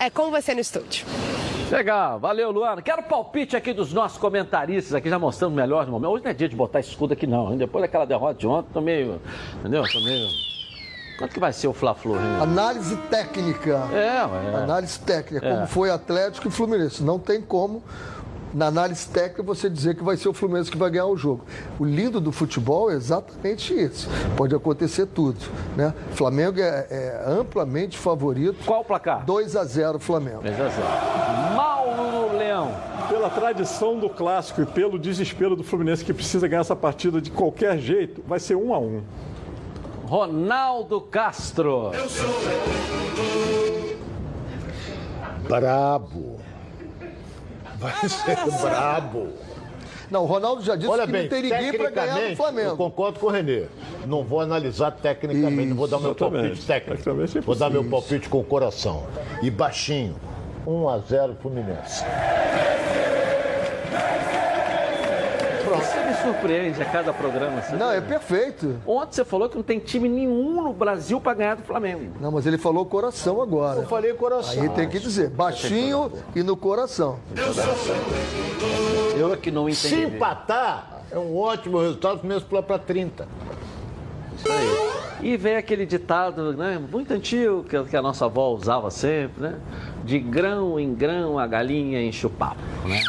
é com você no estúdio. Legal, valeu, Luana. Quero palpite aqui dos nossos comentaristas aqui, já mostrando melhor no momento. Hoje não é dia de botar escudo aqui, não. hein? Depois daquela derrota de ontem, tô meio. Entendeu? Tô meio. Quanto que vai ser o Fla-Flu? Análise técnica. É, ué. Análise técnica, É. como foi Atlético e Fluminense. Não tem como, na análise técnica, você dizer que vai ser o Fluminense que vai ganhar o jogo. O lindo do futebol é exatamente isso. Pode acontecer tudo. Né? Flamengo é, é amplamente favorito. Qual o placar? 2 a 0 Flamengo. 2 a 0. Mauro Leão. Pela tradição do clássico e pelo desespero do Fluminense que precisa ganhar essa partida de qualquer jeito, vai ser um a um. Ronaldo Castro. Brabo. Vai ser brabo. Não, o Ronaldo já disse Olha que bem, não tem ninguém para ganhar no Flamengo. Eu concordo com o Renê. Não vou analisar tecnicamente, não vou dar meu exatamente. palpite técnico. É Vou dar meu palpite com o coração. E baixinho. 1 a 0 Fluminense. Você me surpreende a cada programa. Você Não, é perfeito. Ontem você falou que não tem time nenhum no Brasil para ganhar do Flamengo. Não, mas ele falou coração agora. Eu falei coração. Aí tem que dizer, baixinho e no coração. Eu é que não Se entendi. empatar, é um ótimo resultado, o Fluminense pula para 30. E vem aquele ditado, né, muito antigo, que, que a nossa avó usava sempre, né? De grão em grão a galinha enche o papo, né?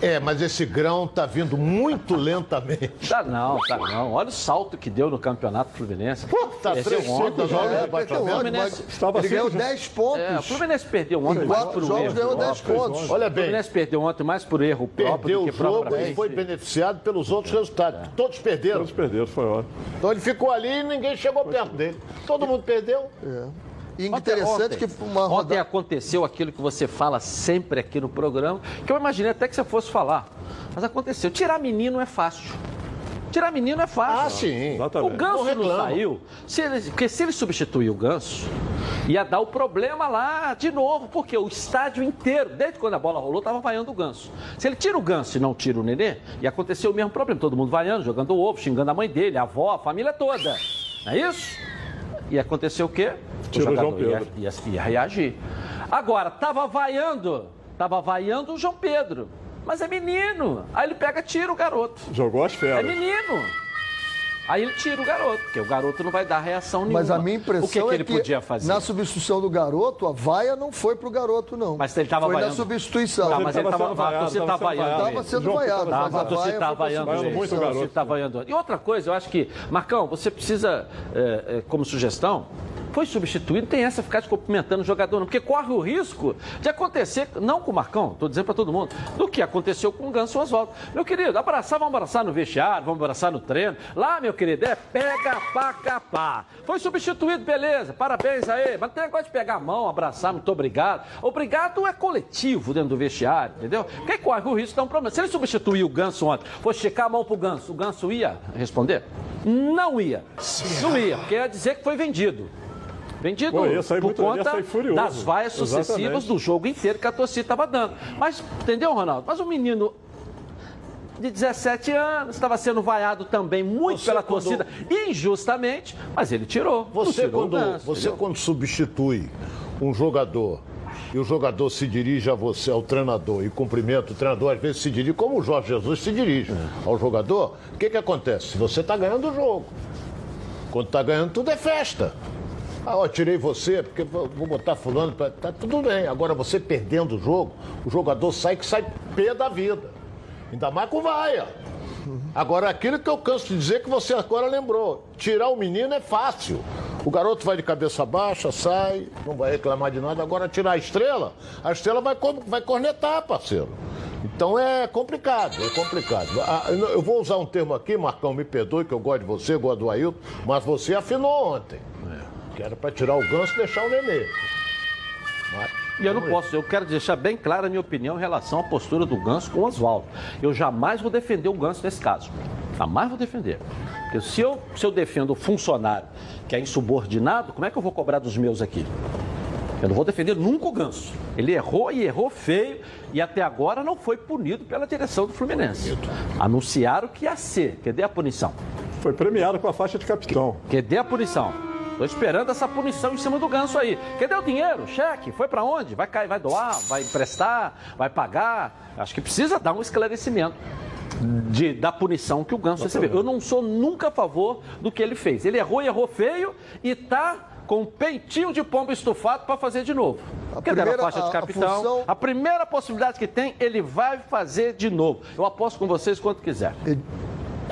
É, mas esse grão tá vindo muito lentamente. Tá não, tá não. Olha o salto que deu no campeonato fluminense. Tá Perdeu três ontem, jogos né? de É, perdeu O ontem, Fluminense, mas Estava ele ganhou cinco- 10 pontos. é, o Fluminense perdeu ontem Em mais por jogos erro. ganhou 10 próprio. pontos. Olha O bem, Fluminense perdeu ontem mais por erro próprio perdeu do o que jogo e foi beneficiado pelos outros resultados. Todos perderam. Todos perderam, foi ótimo. Então ele ficou ali e ninguém chegou perto dele. Todo mundo perdeu. E Ontem- interessante ontem- que uma Ontem rodada. aconteceu aquilo que você fala sempre aqui no programa, que eu imaginei até que você fosse falar. Mas aconteceu. Tirar menino é fácil. Tirar menino é fácil. Ah, sim. O Ganso Não não, saiu. Se ele, porque se ele substituir o Ganso, ia dar o problema lá de novo, porque o estádio inteiro, desde quando a bola rolou, estava vaiando o Ganso. Se ele tira o Ganso e não tira o Nenê, ia acontecer o mesmo problema. Todo mundo vaiando, jogando ovo, xingando a mãe dele, a avó, a família toda. Não é isso? E aconteceu o quê? Tirou o João jogador ia, Pedro. ia, ia reagir. Agora, tava vaiando, tava vaiando o João Pedro. Mas é menino. Aí ele pega e tira o garoto. Jogou as É feras. menino. Aí ele tira o garoto, porque o garoto não vai dar reação nenhuma. Mas a minha impressão O que, que é ele que podia fazer? na substituição do garoto, a vaia não foi pro garoto, não. Mas ele tava Foi na vaiando. substituição. Tá, mas ele tava, a torcida tá vaiando. Tava sendo vaiado, Tá, mas a vaia tá foi pra vaiando. muito garoto. tá vaiando. E outra coisa, eu acho que, Marcão, você precisa, é, é, como sugestão, foi substituído, tem essa ficar cumprimentando o jogador, não, porque corre o risco de acontecer, não com o Marcão, estou dizendo para todo mundo, do que aconteceu com o Ganso Oswaldo. Meu querido, abraçar, vamos abraçar no vestiário, vamos abraçar no treino. Lá, meu querido, é pega, pá, capá. Foi substituído, beleza, parabéns aí, mas tem negócio de pegar a mão, abraçar, muito obrigado. Obrigado é coletivo dentro do vestiário, entendeu? Quem corre o risco dá um problema. Se ele substituir o Ganso ontem, fosse esticar a mão pro Ganso, o Ganso ia responder? Não ia. Não ia, porque ia dizer que foi vendido. Vendido Pô, ia sair por muito- ia conta sair das vaias Exatamente. sucessivas do jogo inteiro que a torcida estava dando. Mas, entendeu, Ronaldo? Mas o menino de 17 anos estava sendo vaiado também muito Você pela quando- torcida, injustamente, mas ele tirou. Você, tirou quando, você entendeu? quando substitui um jogador e o jogador se dirige a você, ao treinador, e cumprimenta o treinador, às vezes se dirige, como o Jorge Jesus se dirige ao jogador, o que, que acontece? Você está ganhando o jogo. Quando está ganhando, tudo é festa. Ah, ó, tirei você, porque vou botar fulano, pra... tá tudo bem. Agora você perdendo o jogo, o jogador sai que sai pé da vida. Ainda mais com vaia. Agora, aquilo que eu canso de dizer que você agora lembrou. Tirar o menino é fácil. O garoto vai de cabeça baixa, sai, não vai reclamar de nada. Agora, tirar a estrela, a estrela vai, vai cornetar, parceiro. Então é complicado, é complicado. Ah, eu vou usar um termo aqui, Marcão, me perdoe, que eu gosto de você, gosto do Ailton, mas você afinou ontem. Que era para tirar o ganso e deixar o nenê. Mas- E eu não posso, eu quero deixar bem clara a minha opinião em relação à postura do Ganso com o Oswaldo. Eu jamais vou defender o Ganso nesse caso. Jamais vou defender. Porque se eu, se eu defendo o funcionário que é insubordinado, como é que eu vou cobrar dos meus aqui? Eu não vou defender nunca o Ganso. Ele errou e errou feio e até agora não foi punido pela direção do Fluminense. Anunciaram que ia ser. Cadê a punição? Foi premiado com a faixa de capitão. Cadê a punição? Tô esperando essa punição em cima do ganso aí. Cadê o dinheiro? Cheque? Foi para onde? Vai cair, vai doar? Vai emprestar? Vai pagar? Acho que precisa dar um esclarecimento de, da punição que o ganso recebeu. Eu não sou nunca a favor do que ele fez. Ele errou e errou feio e tá com um peitinho de pombo estufado para fazer de novo. Porque deram a faixa a- de a capitão. função- A primeira possibilidade que tem, ele vai fazer de novo. Eu aposto com vocês quanto quiser.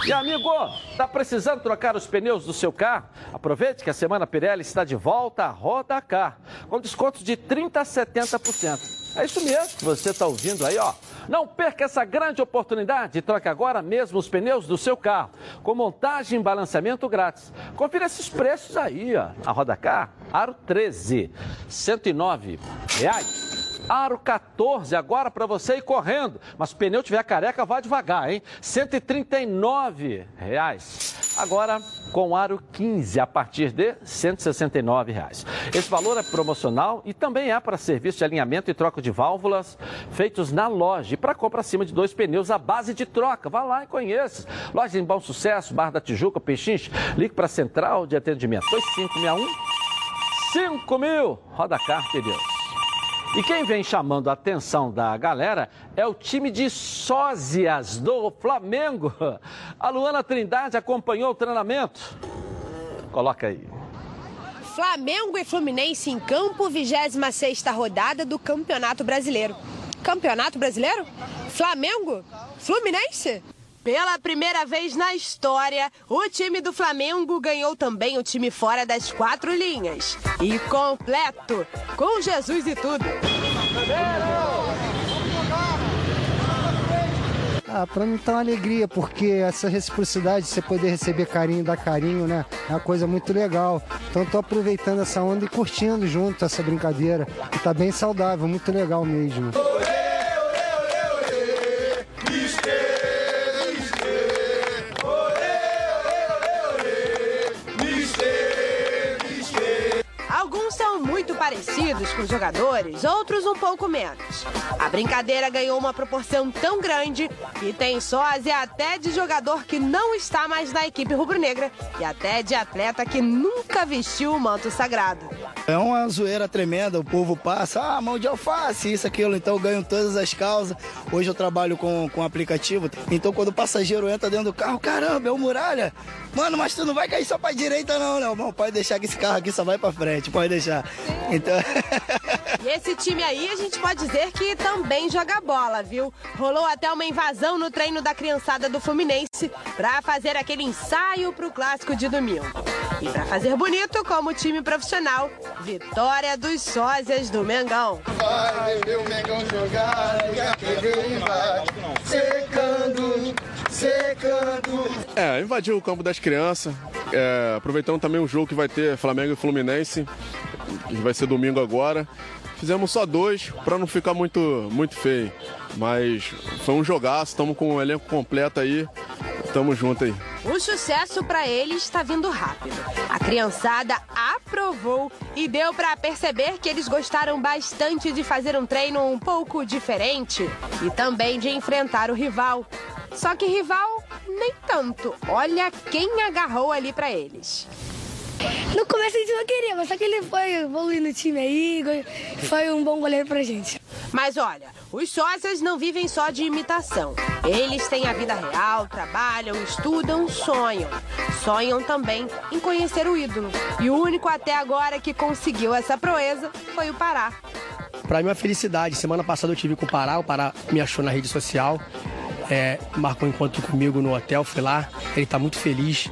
E amigo, tá precisando trocar os pneus do seu carro? Aproveite que a Semana Pirelli está de volta a Roda Car, com descontos de 30% a 70%. É isso mesmo que você está ouvindo aí, ó. Não perca essa grande oportunidade e troque agora mesmo os pneus do seu carro, com montagem e balanceamento grátis. Confira esses preços aí, ó. A Roda Car, Aro 13, 109 reais. Aro 14, agora para você ir correndo. Mas se o pneu tiver careca, vá devagar, hein? 139 reais. Agora com aro 15, a partir de 169 reais. Esse valor é promocional e também é para serviço de alinhamento e troca de válvulas feitos na loja. E para compra acima de dois pneus à base de troca. Vá lá e conheça. Loja em Bom Sucesso, Barra da Tijuca, Peixinhos. Ligue para a Central de Atendimento 2561 5 mil. Roda Car, Pneus. E quem vem chamando a atenção da galera é o time de sósias do Flamengo. A Luana Trindade acompanhou o treinamento. Coloca aí. Flamengo e Fluminense em campo, 26ª rodada do Campeonato Brasileiro. Campeonato Brasileiro? Flamengo? Fluminense? Pela primeira vez na história, o time do Flamengo ganhou também o time fora das quatro linhas. E completo, com Jesus e tudo. Ah, pra mim tá uma alegria, porque essa reciprocidade, você poder receber carinho, dar carinho, né? É uma coisa muito legal. Então tô aproveitando essa onda e curtindo junto essa brincadeira. E tá bem saudável, muito legal mesmo. Divertidos com jogadores, outros um pouco menos. A brincadeira ganhou uma proporção tão grande que tem sósia até de jogador que não está mais na equipe rubro-negra e até de atleta que nunca vestiu o manto sagrado. É uma zoeira tremenda, o povo passa, ah, mão de alface, isso, aquilo, então ganho todas as causas. Hoje eu trabalho com, com aplicativo, então quando o passageiro entra dentro do carro, caramba, é o Muralha. Mano, mas tu não vai cair só pra direita não, irmão? Pode deixar que esse carro aqui só vai pra frente, pode deixar. Então... E esse time aí, a gente pode dizer que também joga bola, viu? Rolou até uma invasão no treino da criançada do Fluminense pra fazer aquele ensaio pro clássico de domingo. E pra fazer bonito, como time profissional, vitória dos sósias do Mengão. Vai ver o Mengão jogar, vai secando, secando. É, invadiu o campo das crianças, é, aproveitando também o jogo que vai ter Flamengo e Fluminense, que vai ser domingo agora. Fizemos só dois para não ficar muito, muito feio. Mas foi um jogaço, estamos com o elenco completo aí. Tamo junto aí. O sucesso pra eles está vindo rápido. A criançada aprovou e deu pra perceber que eles gostaram bastante de fazer um treino um pouco diferente e também de enfrentar o rival. Só que rival nem tanto. Olha quem agarrou ali pra eles. No começo a gente não queria, mas só que ele foi evoluindo o time aí, foi um bom goleiro pra gente. Mas olha, os sócios não vivem só de imitação. Eles têm a vida real, trabalham, estudam, sonham. Sonham também em conhecer o ídolo. E o único até agora que conseguiu essa proeza foi o Pará. Pra mim é uma felicidade. Semana passada eu tive com o Pará, o Pará me achou na rede social, é, marcou um encontro comigo no hotel, fui lá. Ele tá muito feliz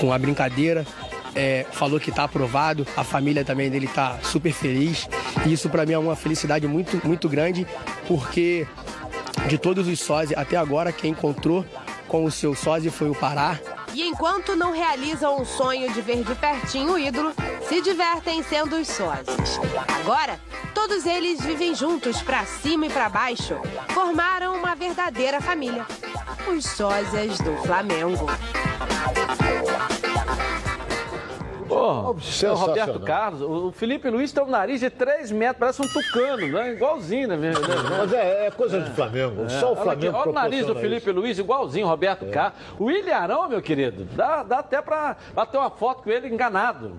com a brincadeira. É, falou que tá aprovado, a família também dele tá super feliz. E isso pra mim é uma felicidade muito, muito grande, porque de todos os sósias, até agora, quem encontrou com o seu sósia foi o Pará. E enquanto não realizam o sonho de ver de pertinho o ídolo, se divertem sendo os sósias. Agora, todos eles vivem juntos pra cima e pra baixo. Formaram uma verdadeira família. Os sósias do Flamengo. Pô, o Sensacional. Roberto Carlos, o Felipe Luiz tem um nariz de 3 metros, parece um tucano, né? Igualzinho, né? Mas é, é coisa de Flamengo. Só o Olha Flamengo aqui, Olha o nariz do Felipe Luiz, igualzinho o Roberto Carlos. O William Arão, meu querido, dá, dá até pra bater uma foto com ele enganado.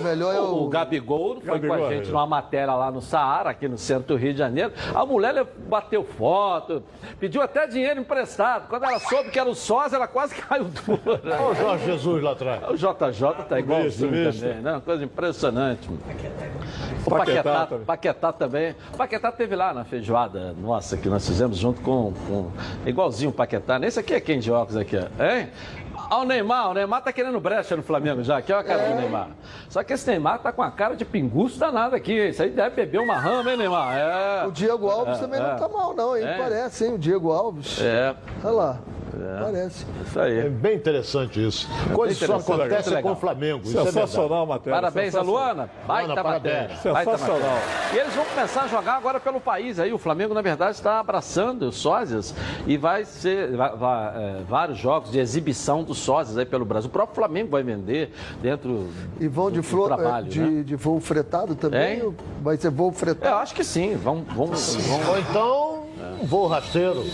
O melhor é o- O Gabigol foi Gabigol, com a gente é. numa matéria lá no Saara, aqui no centro do Rio de Janeiro. A mulher bateu foto, pediu até dinheiro emprestado. Quando ela soube que era o sósia, ela quase caiu dura. Olha o Jorge Jesus lá atrás. O JJ tá igualzinho Também, né? Uma coisa impressionante. O Paquetá Paquetá, também. Paquetá também. Paquetá teve lá na feijoada nossa que nós fizemos junto com, com igualzinho o Paquetá. Esse aqui é quem de óculos aqui, ó. hein? Olha o Neymar, o Neymar tá querendo brecha no Flamengo já, aqui olha a cara do Neymar. Só que esse Neymar tá com a cara de pinguço danado aqui. Isso aí deve beber uma rama, hein, Neymar? É. O Diego Alves É, também é. não tá mal, não, hein? É. Parece, hein? O Diego Alves. É. Olha lá. É. Parece. Isso aí. É bem interessante isso. Coisa que só acontece muito com o legal. Flamengo. Isso é Sensacional matéria. Parabéns a. Luana. Baita Luana, matéria. Sensacional. matéria. E eles vão começar a jogar agora pelo país aí. O Flamengo, na verdade, está abraçando os sósias e vai ser vai- vai, é, vários jogos de exibição dos sósias aí pelo Brasil. O próprio Flamengo vai vender dentro E vão de, do flor, trabalho, de, né? de voo fretado também? Hein? Vai ser voo fretado? Eu acho que sim. Vão, vão, vão... Ou então, um voo rasteiro.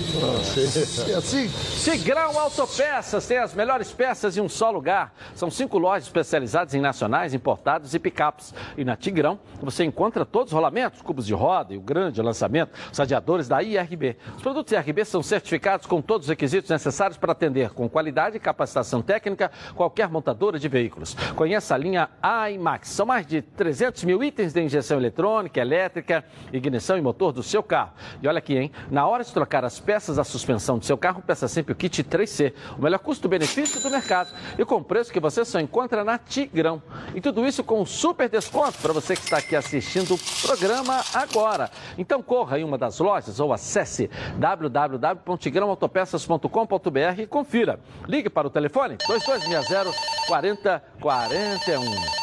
É assim? Tigrão Autopeças tem as melhores peças em um só lugar. São cinco lojas especializadas em nacionais, importados e picapes. E na Tigrão você encontra todos os rolamentos, cubos de roda e o grande lançamento, os radiadores da IRB. Os produtos IRB são certificados com todos os requisitos necessários para atender com qualidade e capacitação técnica qualquer montadora de veículos. Conheça a linha iMax. São mais de 300 mil itens de injeção eletrônica, elétrica, ignição e motor do seu carro. E olha aqui, hein? Na hora de trocar as peças da suspensão do seu carro, peça sempre o kit 3C, o melhor custo-benefício do mercado e com preço que você só encontra na Tigrão. E tudo isso com um super desconto para você que está aqui assistindo o programa agora. Então corra em uma das lojas ou acesse www.tigrãoautopeças.com.br e confira. Ligue para o telefone 2260 4041.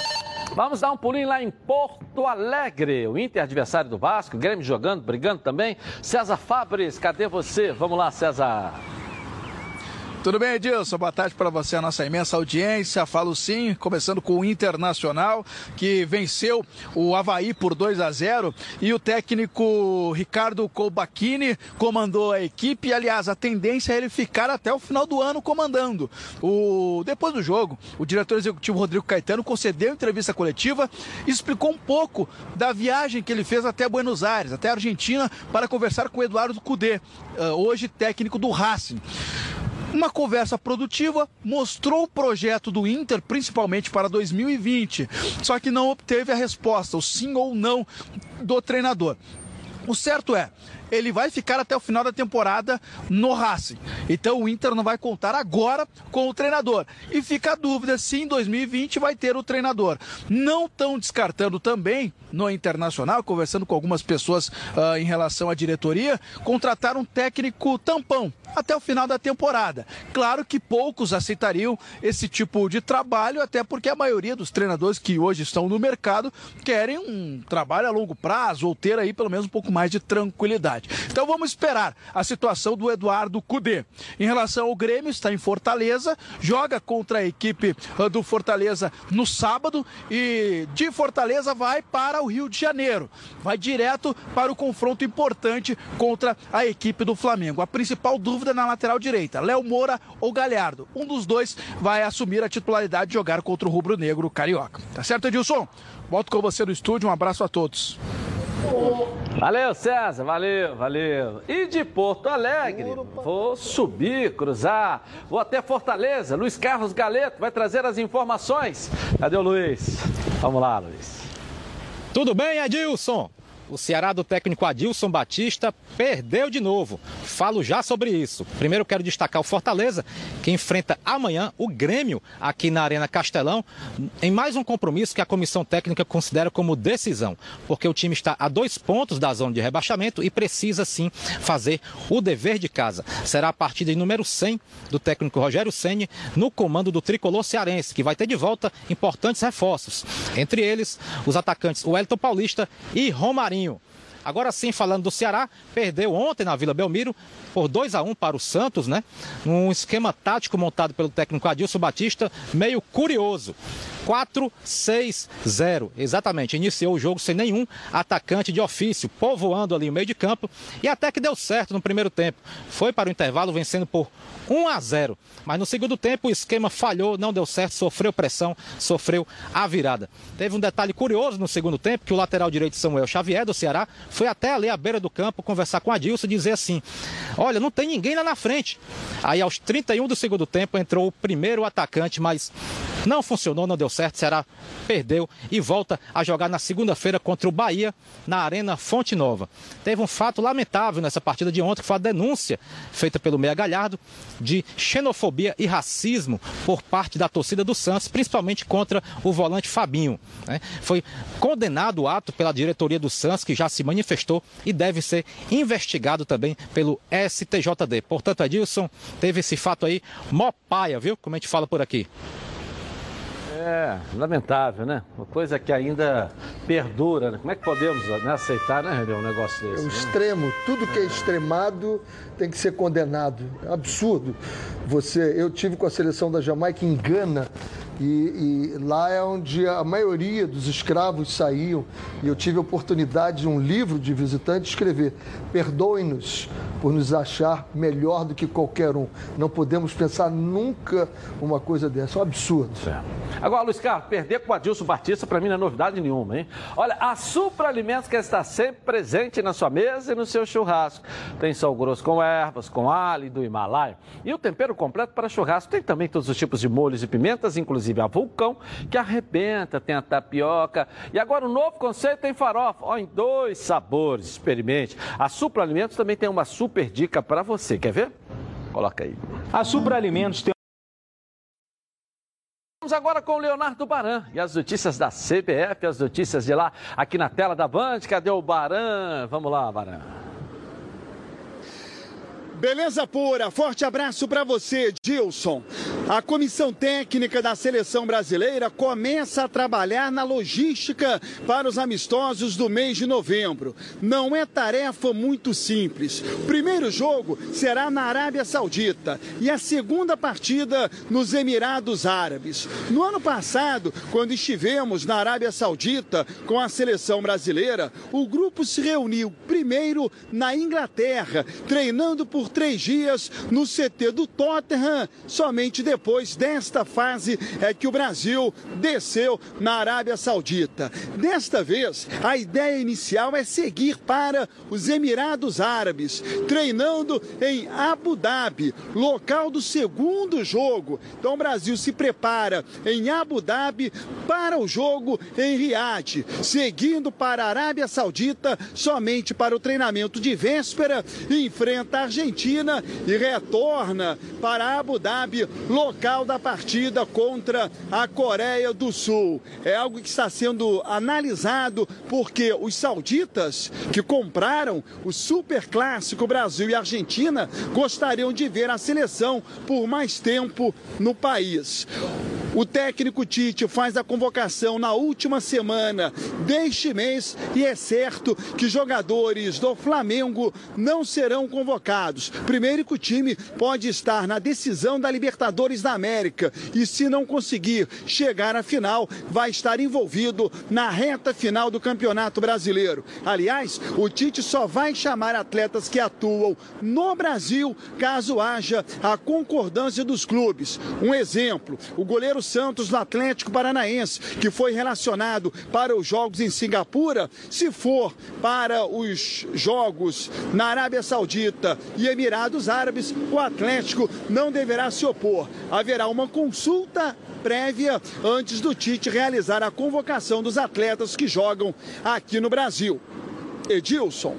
Vamos dar um pulinho lá em Porto Alegre. O Inter adversário do Vasco, Grêmio jogando, brigando também. César Fabres, cadê você? Vamos lá, César. Tudo bem, Edilson? Boa tarde para você, a nossa imensa audiência. Falo sim, começando com o Internacional, que venceu o Havaí por 2 a 0 e o técnico Ricardo Colbachini comandou a equipe. Aliás, a tendência é ele ficar até o final do ano comandando. O... Depois do jogo, o diretor executivo Rodrigo Caetano concedeu entrevista coletiva e explicou um pouco da viagem que ele fez até Buenos Aires, até a Argentina, para conversar com o Eduardo Cudê, eh, hoje técnico do Racing. Uma conversa produtiva mostrou o projeto do Inter, principalmente para 2020, só que não obteve a resposta, o sim ou não do treinador. O certo é, ele vai ficar até o final da temporada no Racing. Então o Inter não vai contar agora com o treinador. E fica a dúvida se em 2020 vai ter o treinador. Não estão descartando também no Internacional, conversando com algumas pessoas uh, em relação à diretoria, contratar um técnico tampão até o final da temporada. Claro que poucos aceitariam esse tipo de trabalho, até porque a maioria dos treinadores que hoje estão no mercado querem um trabalho a longo prazo ou ter aí pelo menos um pouco mais de tranquilidade. Então vamos esperar a situação do Eduardo Cudê. Em relação ao Grêmio, está em Fortaleza, joga contra a equipe uh, do Fortaleza no sábado e de Fortaleza vai para o Rio de Janeiro. Vai direto para o confronto importante contra a equipe do Flamengo. A principal dúvida na lateral direita, Léo Moura ou Galhardo. Um dos dois vai assumir a titularidade de jogar contra o Rubro Negro Carioca. Tá certo, Edilson? Volto com você no estúdio. Um abraço a todos. Valeu, César, valeu, valeu. E de Porto Alegre, vou subir, cruzar, vou até Fortaleza. Luiz Carlos Galeto vai trazer as informações. Cadê o Luiz? Vamos lá, Luiz. Tudo bem, Edilson? O Ceará do técnico Adilson Batista perdeu de novo. Falo já sobre isso. Primeiro quero destacar o Fortaleza, que enfrenta amanhã o Grêmio aqui na Arena Castelão, em mais um compromisso que a comissão técnica considera como decisão, porque o time está a dois pontos da zona de rebaixamento e precisa sim fazer o dever de casa. Será a partida de número 100 do técnico Rogério Ceni no comando do tricolor cearense, que vai ter de volta importantes reforços, entre eles os atacantes Wellington Paulista e Romarinho caminho. Agora sim, falando do Ceará, perdeu ontem na Vila Belmiro por 2 a 1 para o Santos, né? Um esquema tático montado pelo técnico Adilson Batista, meio curioso. 4-6-0. Exatamente. Iniciou o jogo sem nenhum atacante de ofício, povoando ali o meio de campo e até que deu certo no primeiro tempo. Foi para o intervalo vencendo por 1 a 0. Mas no segundo tempo o esquema falhou, não deu certo, sofreu pressão, sofreu a virada. Teve um detalhe curioso no segundo tempo que o lateral direito Samuel Xavier do Ceará foi até ali à beira do campo conversar com a Dilson e dizer assim: "Olha, não tem ninguém lá na frente". Aí aos 31 do segundo tempo entrou o primeiro atacante, mas não funcionou, não deu certo. Ceará perdeu e volta a jogar na segunda-feira contra o Bahia na Arena Fonte Nova. Teve um fato lamentável nessa partida de ontem, que foi a denúncia feita pelo Meia Galhardo de xenofobia e racismo por parte da torcida do Santos, principalmente contra o volante Fabinho. né? Foi condenado o ato pela diretoria do Santos, que já se manifestou e deve ser investigado também pelo STJD. Portanto, Edilson, teve esse fato aí, mó paia, viu? Como a gente fala por aqui. É, lamentável, né? Uma coisa que ainda perdura. Né? Como é que podemos né, aceitar, né, René, um negócio É desse? o né? extremo, tudo que é extremado tem que ser condenado. É absurdo. Você, eu tive com a seleção da Jamaica em Gana e, e lá é onde a maioria dos escravos saíam e eu tive a oportunidade de um livro de visitante escrever: perdoem-nos por nos achar melhor do que qualquer um. Não podemos pensar nunca uma coisa dessa. É um absurdo. Agora, Luiz Carlos, perder com o Adilson Batista para mim não é novidade nenhuma, hein? Olha, a Supra Alimentos quer estar sempre presente na sua mesa e no seu churrasco. Tem sal grosso com ervas, com alho do Himalaia. E o tempero completo para churrasco. Tem também todos os tipos de molhos e pimentas, inclusive a vulcão, que arrebenta, tem a tapioca. E agora o novo conceito tem farofa, ó, em dois sabores. Experimente. A Supra Alimentos também tem uma super dica para você. Quer ver? Coloca aí. A Supra Alimentos tem Vamos agora com o Leonardo Baran e as notícias da CBF, as notícias de lá, aqui na tela da Band. Cadê o Baran? Vamos lá, Baran. Beleza pura, forte abraço para você, Dilson. A comissão técnica da seleção brasileira começa a trabalhar na logística para os amistosos do mês de novembro. Não é tarefa muito simples. O primeiro jogo será na Arábia Saudita e a segunda partida nos Emirados Árabes. No ano passado, quando estivemos na Arábia Saudita com a seleção brasileira, o grupo se reuniu primeiro na Inglaterra, treinando por três dias no CT do Tottenham. Somente depois desta fase é que o Brasil desceu na Arábia Saudita. Desta vez, a ideia inicial é seguir para os Emirados Árabes, treinando em Abu Dhabi, local do segundo jogo. Então o Brasil se prepara em Abu Dhabi para o jogo em Riad, seguindo para a Arábia Saudita somente para o treinamento de véspera, enfrenta a Argentina e retorna para Abu Dhabi, local da partida contra a Coreia do Sul. É algo que está sendo analisado porque os sauditas que compraram o super clássico Brasil e Argentina gostariam de ver a seleção por mais tempo no país. O técnico Tite faz a convocação na última semana deste mês e é certo que jogadores do Flamengo não serão convocados. Primeiro que o time pode estar na decisão da Libertadores da América e se não conseguir chegar à final, vai estar envolvido na reta final do Campeonato Brasileiro. Aliás, o Tite só vai chamar atletas que atuam no Brasil caso haja a concordância dos clubes. Um exemplo, o goleiro Santos do Atlético Paranaense, que foi relacionado para os jogos em Singapura, se for para os jogos na Arábia Saudita e Emirados Árabes, o Atlético não deverá se opor. Haverá uma consulta prévia antes do Tite realizar a convocação dos atletas que jogam aqui no Brasil. Edilson.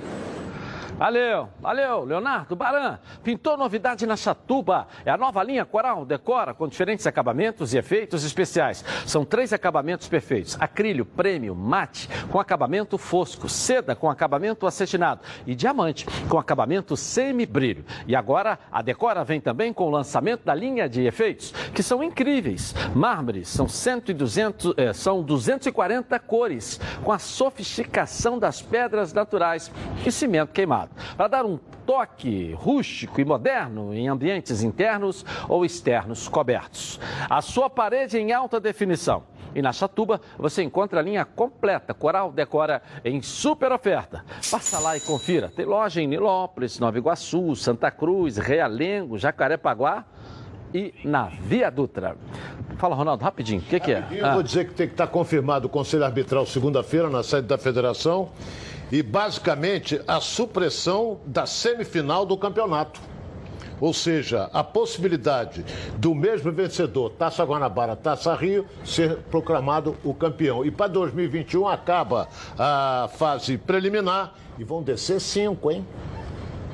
Valeu, valeu, Leonardo Baran. Pintou novidade na Chatuba. É a nova linha Coral Decora com diferentes acabamentos e efeitos especiais. São três acabamentos perfeitos: acrílio, prêmio, mate com acabamento fosco, seda com acabamento acetinado e diamante com acabamento semi-brilho. E agora a Decora vem também com o lançamento da linha de efeitos, que são incríveis. Mármores são 100 200, eh, são 240 cores, com a sofisticação das pedras naturais e cimento queimado para dar um toque rústico e moderno em ambientes internos ou externos cobertos. A sua parede em alta definição. E na Chatuba você encontra a linha completa Coral Decora em super oferta. Passa lá e confira. Tem loja em Nilópolis, Nova Iguaçu, Santa Cruz, Realengo, Jacarepaguá e na Via Dutra. Fala, Ronaldo, rapidinho, o que, que é? Eu vou dizer que tem que estar confirmado o Conselho Arbitral segunda-feira na sede da Federação e basicamente a supressão da semifinal do campeonato. Ou seja, a possibilidade do mesmo vencedor, Taça Guanabara, Taça Rio, ser proclamado o campeão. E para 2021 acaba a fase preliminar e vão descer cinco, hein?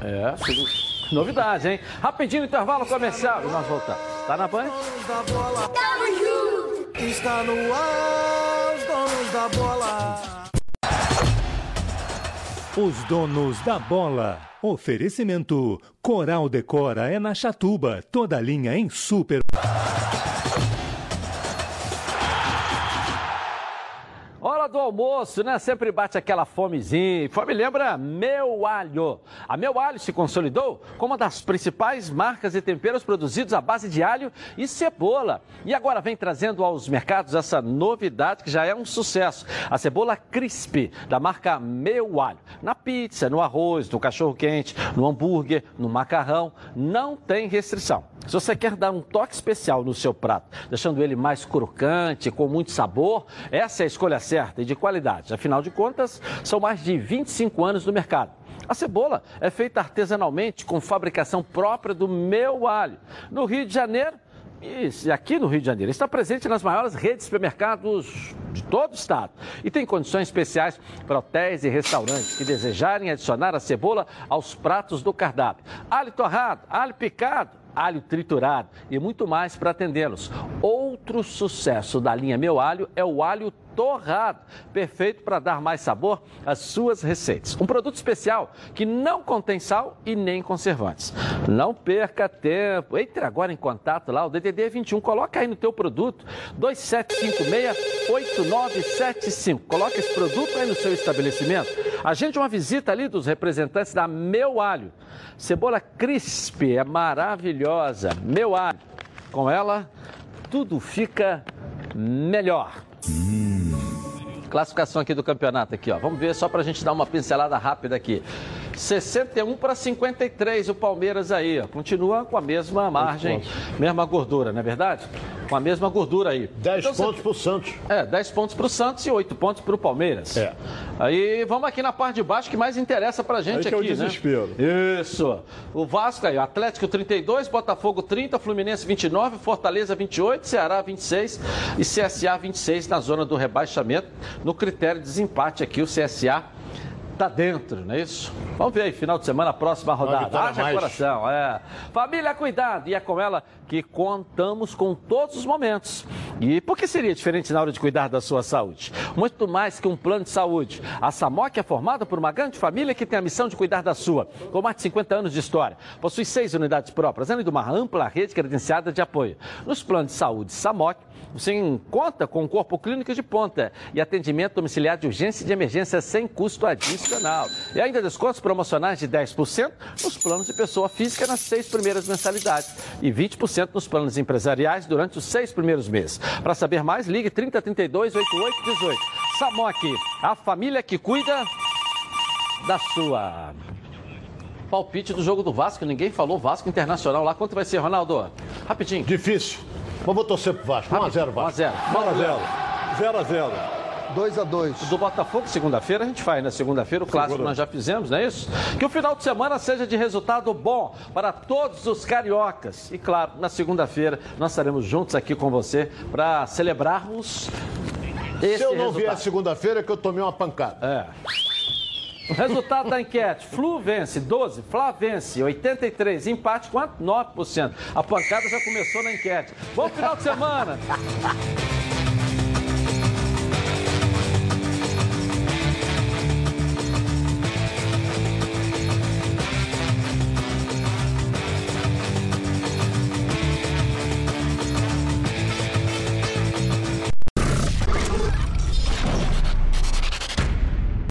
É, novidade, hein? Rapidinho, intervalo comercial e nós voltamos. Tá na Band? Tamo junto! Está no ar, os donos da bola. Os donos da bola. Oferecimento: Coral Decora é na Chatuba, toda linha em super. Do almoço, né? Sempre bate aquela fomezinha. Fome lembra Meu Alho. A Meu Alho se consolidou como uma das principais marcas e temperos produzidos à base de alho e cebola. E agora vem trazendo aos mercados essa novidade que já é um sucesso. A cebola crisp da marca Meu Alho. Na pizza, no arroz, no cachorro-quente, no hambúrguer, no macarrão, não tem restrição. Se você quer dar um toque especial no seu prato, deixando ele mais crocante, com muito sabor, essa é a escolha certa e de qualidade. Afinal de contas, são mais de 25 anos no mercado. A cebola é feita artesanalmente com fabricação própria do meu alho. No Rio de Janeiro, e aqui no Rio de Janeiro, está presente nas maiores redes de supermercados de todo o estado. E tem condições especiais para hotéis e restaurantes que desejarem adicionar a cebola aos pratos do cardápio. Alho torrado, alho picado, alho triturado e muito mais para atendê-los. Outro sucesso da linha Meu Alho é o alho torrado, perfeito para dar mais sabor às suas receitas. Um produto especial que não contém sal e nem conservantes. Não perca tempo. Entre agora em contato lá, o DDD 21, coloca aí no teu produto 2756-8975. Coloca esse produto aí no seu estabelecimento. Agende uma visita ali dos representantes da Meu Alho. Cebola crisp é maravilhosa. Meu Alho. Com ela, tudo fica melhor. Classificação aqui do campeonato aqui, ó. Vamos ver só para a gente dar uma pincelada rápida aqui. 61 para 53 o Palmeiras aí, ó. Continua com a mesma margem, mesma gordura, não é verdade? Com a mesma gordura aí. 10 pontos para o Santos. É, 10 pontos para o Santos e 8 pontos para o Palmeiras. É. Aí vamos aqui na parte de baixo que mais interessa pra gente Aí que é o aqui, né? desespero. Isso. O Vasco aí, o Atlético 32, Botafogo 30, Fluminense 29, Fortaleza 28, Ceará 26 e CSA 26 na zona do rebaixamento. No critério de desempate aqui, o CSA tá dentro, não é isso? Vamos ver aí, final de semana, próxima rodada. Haja mais. coração, é. Família, cuidado. E é com ela que contamos com todos os momentos. E por que seria diferente na hora de cuidar da sua saúde? Muito mais que um plano de saúde. A Samok é formada por uma grande família que tem a missão de cuidar da sua. Com mais de 50 anos de história. Possui seis unidades próprias, além de uma ampla rede credenciada de apoio. Nos planos de saúde Samok, você conta com um corpo clínico de ponta e atendimento domiciliar de urgência e de emergência sem custo adicional. E ainda descontos promocionais de 10% nos planos de pessoa física nas seis primeiras mensalidades e 20% nos planos empresariais durante os seis primeiros meses. Para saber mais, ligue 3032 8818. Samok, a família que cuida da sua. Palpite do jogo do Vasco, ninguém falou Vasco Internacional lá. Quanto vai ser, Ronaldo? Rapidinho. Difícil. Mas vou torcer pro Vasco. 1x0 Vasco. 1x0. 0x0. 0x0. 2x2. Do Botafogo, segunda-feira, a gente faz, né? Segunda-feira, o clássico nós já fizemos, não é isso? Que o final de semana seja de resultado bom para todos os cariocas. E claro, na segunda-feira nós estaremos juntos aqui com você para celebrarmos esse Se eu não resultado. vier segunda-feira, é que eu tomei uma pancada. É. O resultado da enquete: Flu vence 12, Flá vence 83, empate quanto? 9%. A pancada já começou na enquete. Bom final de semana!